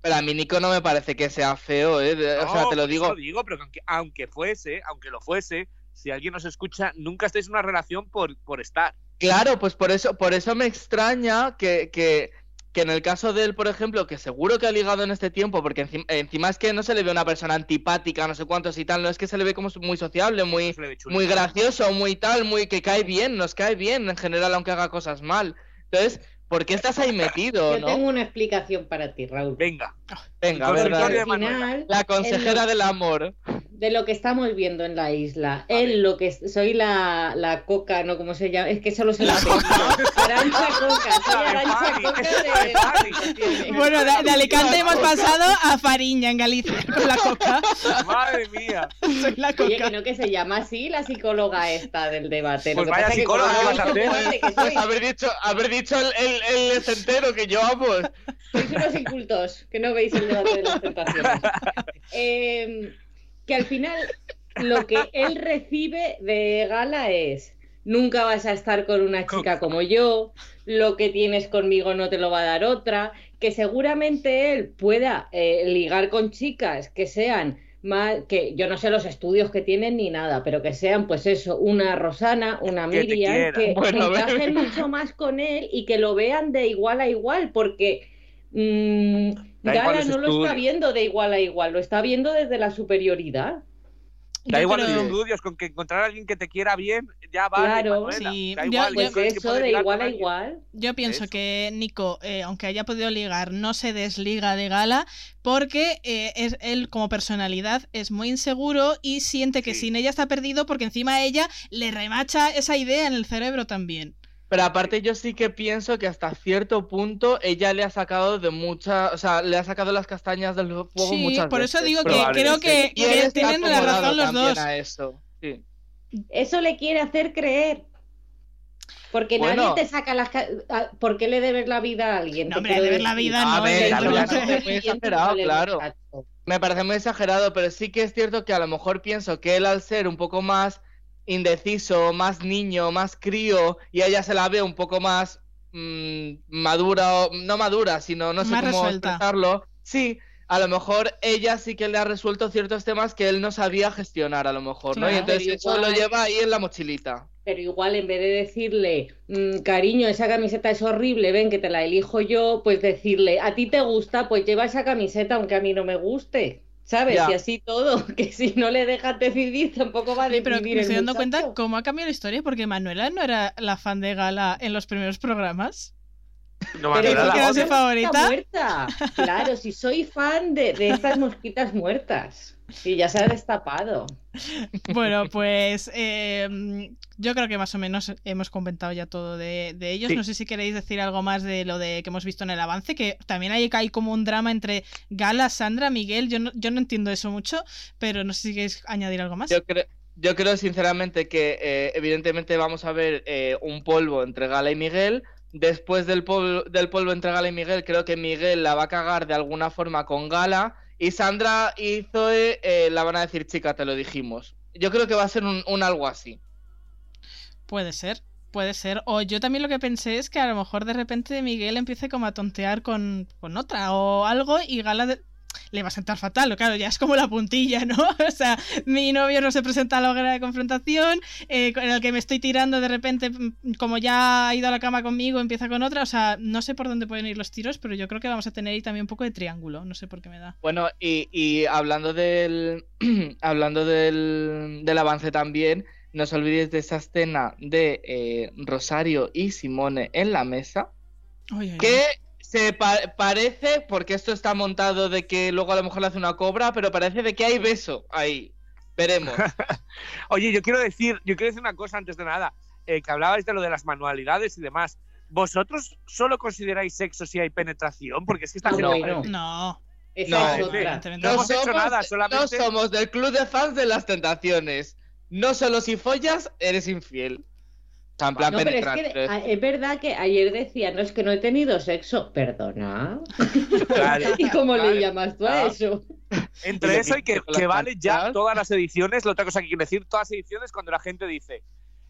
Speaker 4: pero a mí Nico no me parece que sea feo, ¿eh? o sea, te lo digo.
Speaker 2: Lo digo, pero aunque, aunque fuese, aunque lo fuese, si alguien nos escucha, nunca estáis en una relación por, por estar.
Speaker 4: Claro, pues por eso, por eso me extraña que, que, que en el caso de él, por ejemplo, que seguro que ha ligado en este tiempo, porque encima, es que no se le ve una persona antipática, no sé cuántos y tal, no es que se le ve como muy sociable, muy, muy gracioso, muy tal, muy que cae bien, nos cae bien en general, aunque haga cosas mal. Entonces, ¿por qué estás ahí metido?
Speaker 3: Yo tengo una explicación para ti, Raúl.
Speaker 2: Venga.
Speaker 4: Venga, verdad. La consejera del amor
Speaker 3: de lo que estamos viendo en la isla. Él lo que soy la, la coca, no cómo se llama, es que solo se la Arancha coca, soy arancha coca de... [laughs]
Speaker 1: Bueno, de, Alicante hemos pasado a Fariña en Galicia con la coca.
Speaker 2: Madre mía.
Speaker 1: Soy la coca.
Speaker 3: Oye, que no que se llama así la psicóloga esta del debate.
Speaker 2: Pues vaya psicóloga que vas a hacer.
Speaker 4: Pues haber dicho, haber dicho el, el, el entero que yo amo.
Speaker 3: Sois unos incultos, que no veis el debate de las tentaciones. [laughs] Eh, que al final lo que él recibe de Gala es, nunca vas a estar con una chica como yo, lo que tienes conmigo no te lo va a dar otra, que seguramente él pueda eh, ligar con chicas que sean más, que yo no sé los estudios que tienen ni nada, pero que sean pues eso, una Rosana, una Miriam, que, encajen mucho más con él y que lo vean de igual a igual, porque... Mmm, Gala no lo está viendo de igual a igual, lo está viendo desde la superioridad.
Speaker 2: Da igual los estudios, con que encontrar a alguien que te quiera bien, ya vale.
Speaker 3: Claro, sí. igual, pues eso, de igual a igual.
Speaker 1: Yo pienso que Nico, eh, aunque haya podido ligar, no se desliga de Gala porque eh, es, él como personalidad es muy inseguro y siente que sin ella está perdido porque encima ella le remacha esa idea en el cerebro también.
Speaker 4: Pero aparte yo sí que pienso que hasta cierto punto ella le ha sacado de muchas, o sea, le ha sacado las castañas del fuego
Speaker 1: sí,
Speaker 4: muchas
Speaker 1: por eso digo que creo que, tienen la razón los dos.
Speaker 4: eso.
Speaker 3: eso le quiere hacer creer. Porque nadie te saca las... ¿Por qué le debes la vida a alguien?
Speaker 1: No, hombre, deber la vida no.
Speaker 4: A ver, me parece muy exagerado, claro. Me parece muy exagerado, pero sí que es cierto que a lo mejor pienso que él al ser un poco más indeciso, más niño, más crío, y ella se la ve un poco más mmm, madura, no madura, sino no sé cómo expresarlo. Sí, a lo mejor ella sí que le ha resuelto ciertos temas que él no sabía gestionar, a lo mejor, ¿no? y entonces eso lo lleva ahí en la mochilita.
Speaker 3: Pero igual en vez de decirle, mmm, cariño, esa camiseta es horrible, ven que te la elijo yo, pues decirle, a ti te gusta, pues lleva esa camiseta aunque a mí no me guste. ¿Sabes? Y así todo, [laughs] que si no le dejas decidir tampoco va a decidir.
Speaker 1: pero me estoy dando cuenta cómo ha cambiado la historia, porque Manuela no era la fan de Gala en los primeros programas.
Speaker 2: No
Speaker 3: Pero
Speaker 2: Manuela
Speaker 1: porque
Speaker 2: la odia.
Speaker 1: favorita.
Speaker 3: muerta. Claro, si soy fan de, de estas mosquitas muertas. Y ya se ha destapado.
Speaker 1: Bueno, pues eh, yo creo que más o menos hemos comentado ya todo de, de ellos.
Speaker 2: Sí.
Speaker 1: No sé si queréis decir algo más de lo de que hemos visto en el avance, que también hay, hay como un drama entre Gala, Sandra, Miguel. Yo no, yo no entiendo eso mucho, pero no sé si queréis añadir algo más.
Speaker 4: Yo creo, yo creo sinceramente que eh, evidentemente vamos a ver eh, un polvo entre Gala y Miguel. Después del polvo, del polvo entre Gala y Miguel, creo que Miguel la va a cagar de alguna forma con Gala. Y Sandra y Zoe eh, la van a decir, chica, te lo dijimos. Yo creo que va a ser un, un algo así.
Speaker 1: Puede ser, puede ser. O yo también lo que pensé es que a lo mejor de repente Miguel empiece como a tontear con, con otra o algo y Gala de- le va a sentar fatal. Claro, ya es como la puntilla, ¿no? [laughs] O sea, mi novio no se presenta a la hoguera de confrontación, eh, con el que me estoy tirando de repente, mm, como ya ha ido a la cama conmigo, empieza con otra. O sea, no sé por dónde pueden ir los tiros, pero yo creo que vamos a tener ahí también un poco de triángulo. No sé por qué me da.
Speaker 4: Bueno, y, y hablando del [clears throat] hablando del, del avance también, no os olvidéis de esa escena de eh, Rosario y Simone en la mesa, que se pa- parece, porque esto está montado de que luego a lo mejor le hace una cobra, pero parece de que hay beso ahí. Veremos. [laughs]
Speaker 2: Oye, yo quiero decir, yo quiero decir una cosa antes de nada, eh, que hablabais de lo de las manualidades y demás. ¿Vosotros solo consideráis sexo si hay penetración? Porque es que
Speaker 3: bueno.
Speaker 2: parece-
Speaker 1: No,
Speaker 4: No,
Speaker 3: otra.
Speaker 1: evidentemente
Speaker 2: No
Speaker 1: no.
Speaker 2: hemos hecho nada, solamente-
Speaker 4: no somos del club de fans de las tentaciones. No solo si follas, eres infiel. O sea, en plan
Speaker 3: No, pero es que
Speaker 4: es-
Speaker 3: verdad que ayer decía, no es que no he tenido sexo, perdona. [laughs]
Speaker 2: Claro. [laughs]
Speaker 3: ¿Y cómo
Speaker 2: Vale.
Speaker 3: le llamas tú a
Speaker 2: Ah.
Speaker 3: eso?
Speaker 2: Entre eso y que, que vale ya todas las ediciones, la otra cosa que quiero decir, todas las ediciones cuando la gente dice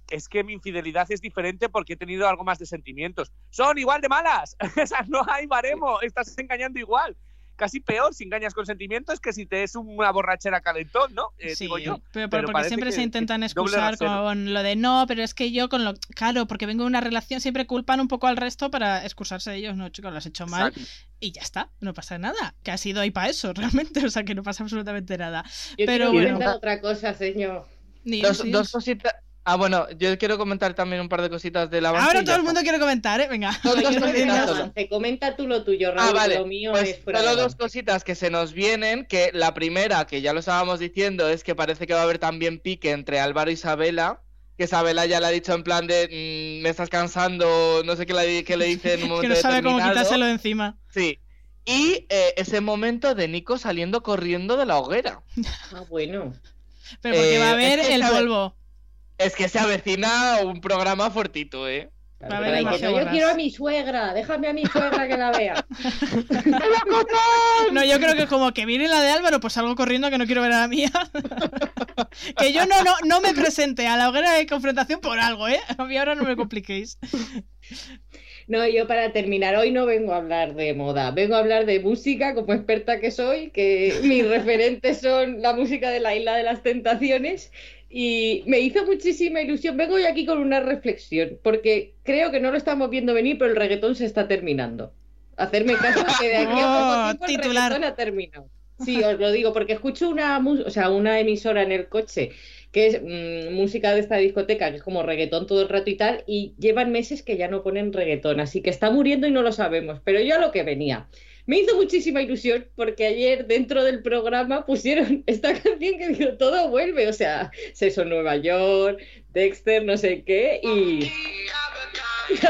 Speaker 2: es que mi infidelidad es diferente porque he tenido algo más de sentimientos. Son igual de malas. [laughs] o sea, no hay baremo, estás engañando igual. Casi peor si engañas con sentimientos que si te es una borrachera calentón, ¿no? Eh,
Speaker 1: Sí,
Speaker 2: digo yo.
Speaker 1: pero,
Speaker 2: pero
Speaker 1: porque siempre
Speaker 2: que-
Speaker 1: se intentan excusar con lo de no, pero es que yo con lo. Claro, porque vengo de una relación, siempre culpan un poco al resto para excusarse de ellos. No, chicos, lo has hecho mal
Speaker 2: Exacto.
Speaker 1: y ya está, no pasa nada. Que ha sido ahí para eso, [laughs] realmente, o sea que no pasa absolutamente nada.
Speaker 3: Yo
Speaker 1: Pero bueno.
Speaker 3: otra cosa, señor.
Speaker 1: Ni
Speaker 4: Dos, dos cositas. Ah, bueno, yo quiero comentar también un par de cositas del avance.
Speaker 1: Ahora todo el mundo quiere comentar, ¿eh? Venga.
Speaker 4: Dos,
Speaker 3: No,
Speaker 4: dos
Speaker 3: yo no
Speaker 4: solo.
Speaker 3: avance. Comenta tú lo tuyo,
Speaker 4: Ah,
Speaker 3: Raúl, que
Speaker 4: vale.
Speaker 3: lo mío
Speaker 4: Pues
Speaker 3: es fuera
Speaker 4: solo
Speaker 3: de
Speaker 4: dos cositas que se nos vienen, que la primera, que ya lo estábamos diciendo, es que parece que va a haber también pique entre Álvaro y Isabela, que Isabela ya le ha dicho en plan de "Mm, me estás cansando, no sé qué le, qué le dice en un momento [laughs]
Speaker 1: que no sabe cómo
Speaker 4: determinado".
Speaker 1: quitárselo de encima.
Speaker 4: Sí. Y eh, ese momento de Nico saliendo corriendo de la hoguera.
Speaker 3: Ah, bueno.
Speaker 1: Pero porque
Speaker 4: Eh,
Speaker 1: va a haber
Speaker 4: es que
Speaker 1: el
Speaker 4: sabe-
Speaker 1: polvo.
Speaker 4: Es que se avecina un programa fortito, ¿eh?
Speaker 3: Yo
Speaker 1: borras.
Speaker 3: quiero a mi suegra, déjame a mi suegra que la vea. [laughs]
Speaker 1: No, yo creo que como que viene la de Álvaro, pues salgo corriendo que no quiero ver a la mía. [laughs] que yo no, no, no me presente a la hoguera de confrontación por algo, ¿eh? A mí ahora no me compliquéis.
Speaker 3: No, yo para terminar, hoy no vengo a hablar de moda, vengo a hablar de música como experta que soy, que mis referentes son la música de la Isla de las Tentaciones y me hizo muchísima ilusión. Vengo hoy aquí con una reflexión, porque creo que no lo estamos viendo venir, pero el reggaetón se está terminando. Hacerme caso que de aquí a [laughs]
Speaker 1: Oh,
Speaker 3: poco tiempo el
Speaker 1: titular.
Speaker 3: reggaetón ha terminado. Sí, os lo digo, porque escucho una, o sea, una emisora en el coche que es mm, música de esta discoteca, que es como reggaetón todo el rato y tal, y llevan meses que ya no ponen reggaetón, así que está muriendo y no lo sabemos, pero yo a lo que venía. Me hizo muchísima ilusión porque ayer dentro del programa pusieron [laughs] esta canción que digo, todo vuelve, o sea, Sexo en Nueva York, Dexter, no sé qué, y... [laughs]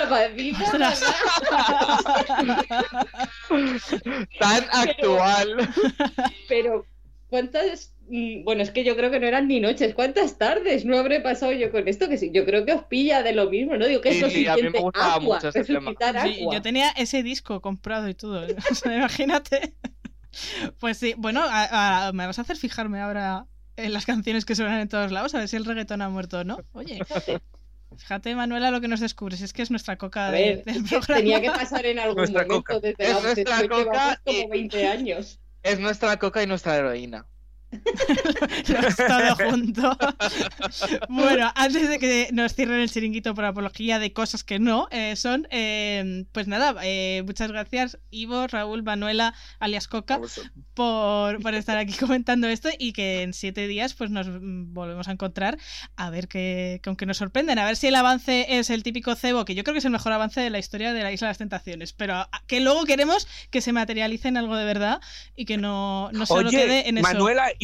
Speaker 4: Tan actual. [laughs]
Speaker 3: Pero, ¿cuántas? Mm, Bueno, es que yo creo que no eran ni noches. ¿Cuántas tardes no habré pasado yo con esto? Que sí, yo creo que os pilla de lo mismo, ¿no? Digo que
Speaker 4: Sí,
Speaker 3: es
Speaker 4: sí, a mí me gustaba
Speaker 3: agua,
Speaker 4: mucho ese tema.
Speaker 1: Sí, yo tenía ese disco comprado y todo. ¿eh? [laughs] O sea, imagínate. Pues sí, bueno, a- a- me vas a hacer fijarme ahora en las canciones que suenan en todos lados, a ver si el reggaetón ha muerto o no. Oye, fíjate, Manuela, lo que nos descubres, es que es nuestra coca de- del
Speaker 3: que
Speaker 1: programa.
Speaker 3: tenía que pasar en algún
Speaker 2: Nuestra
Speaker 3: momento
Speaker 2: coca.
Speaker 3: desde
Speaker 4: Es
Speaker 3: la
Speaker 4: nuestra coca
Speaker 3: como
Speaker 4: y-
Speaker 3: 20 años.
Speaker 4: Es nuestra coca y nuestra heroína. [laughs]
Speaker 1: todo junto. bueno, antes de que nos cierren el chiringuito por apología de cosas que no eh, son, eh, pues nada, eh, muchas gracias Ivo, Raúl, Manuela, alias Coca, por, por, estar aquí comentando esto y que en siete días pues nos volvemos a encontrar a ver qué, con qué nos sorprenden, a ver si el avance es el típico cebo, que yo creo que es el mejor avance de la historia de la Isla de las Tentaciones, pero que luego queremos que se materialice en algo de verdad y que no, no solo quede en
Speaker 2: eso.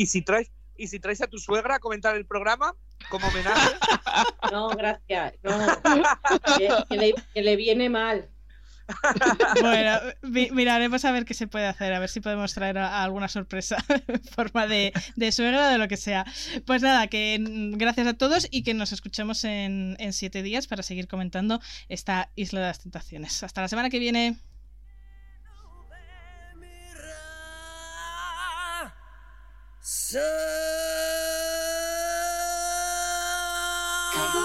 Speaker 2: ¿Y si traes y si traes a tu suegra a comentar el programa como homenaje. [laughs]
Speaker 3: No, gracias. No. Que, le, viene mal.
Speaker 1: Bueno, miraremos a ver qué se puede hacer, a ver si podemos traer alguna sorpresa [laughs] en forma de, de suegra o de lo que sea. Pues nada, que gracias a todos y que nos escuchemos en, en siete días para seguir comentando esta Isla de las Tentaciones. Hasta la semana que viene. Caigo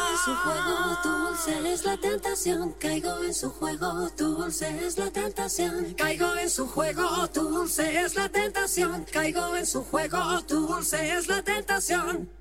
Speaker 1: en su juego, dulce es la tentación. Caigo en su juego, dulce es la tentación. Caigo en su juego, dulce es la tentación. Caigo en su juego, dulce es la tentación.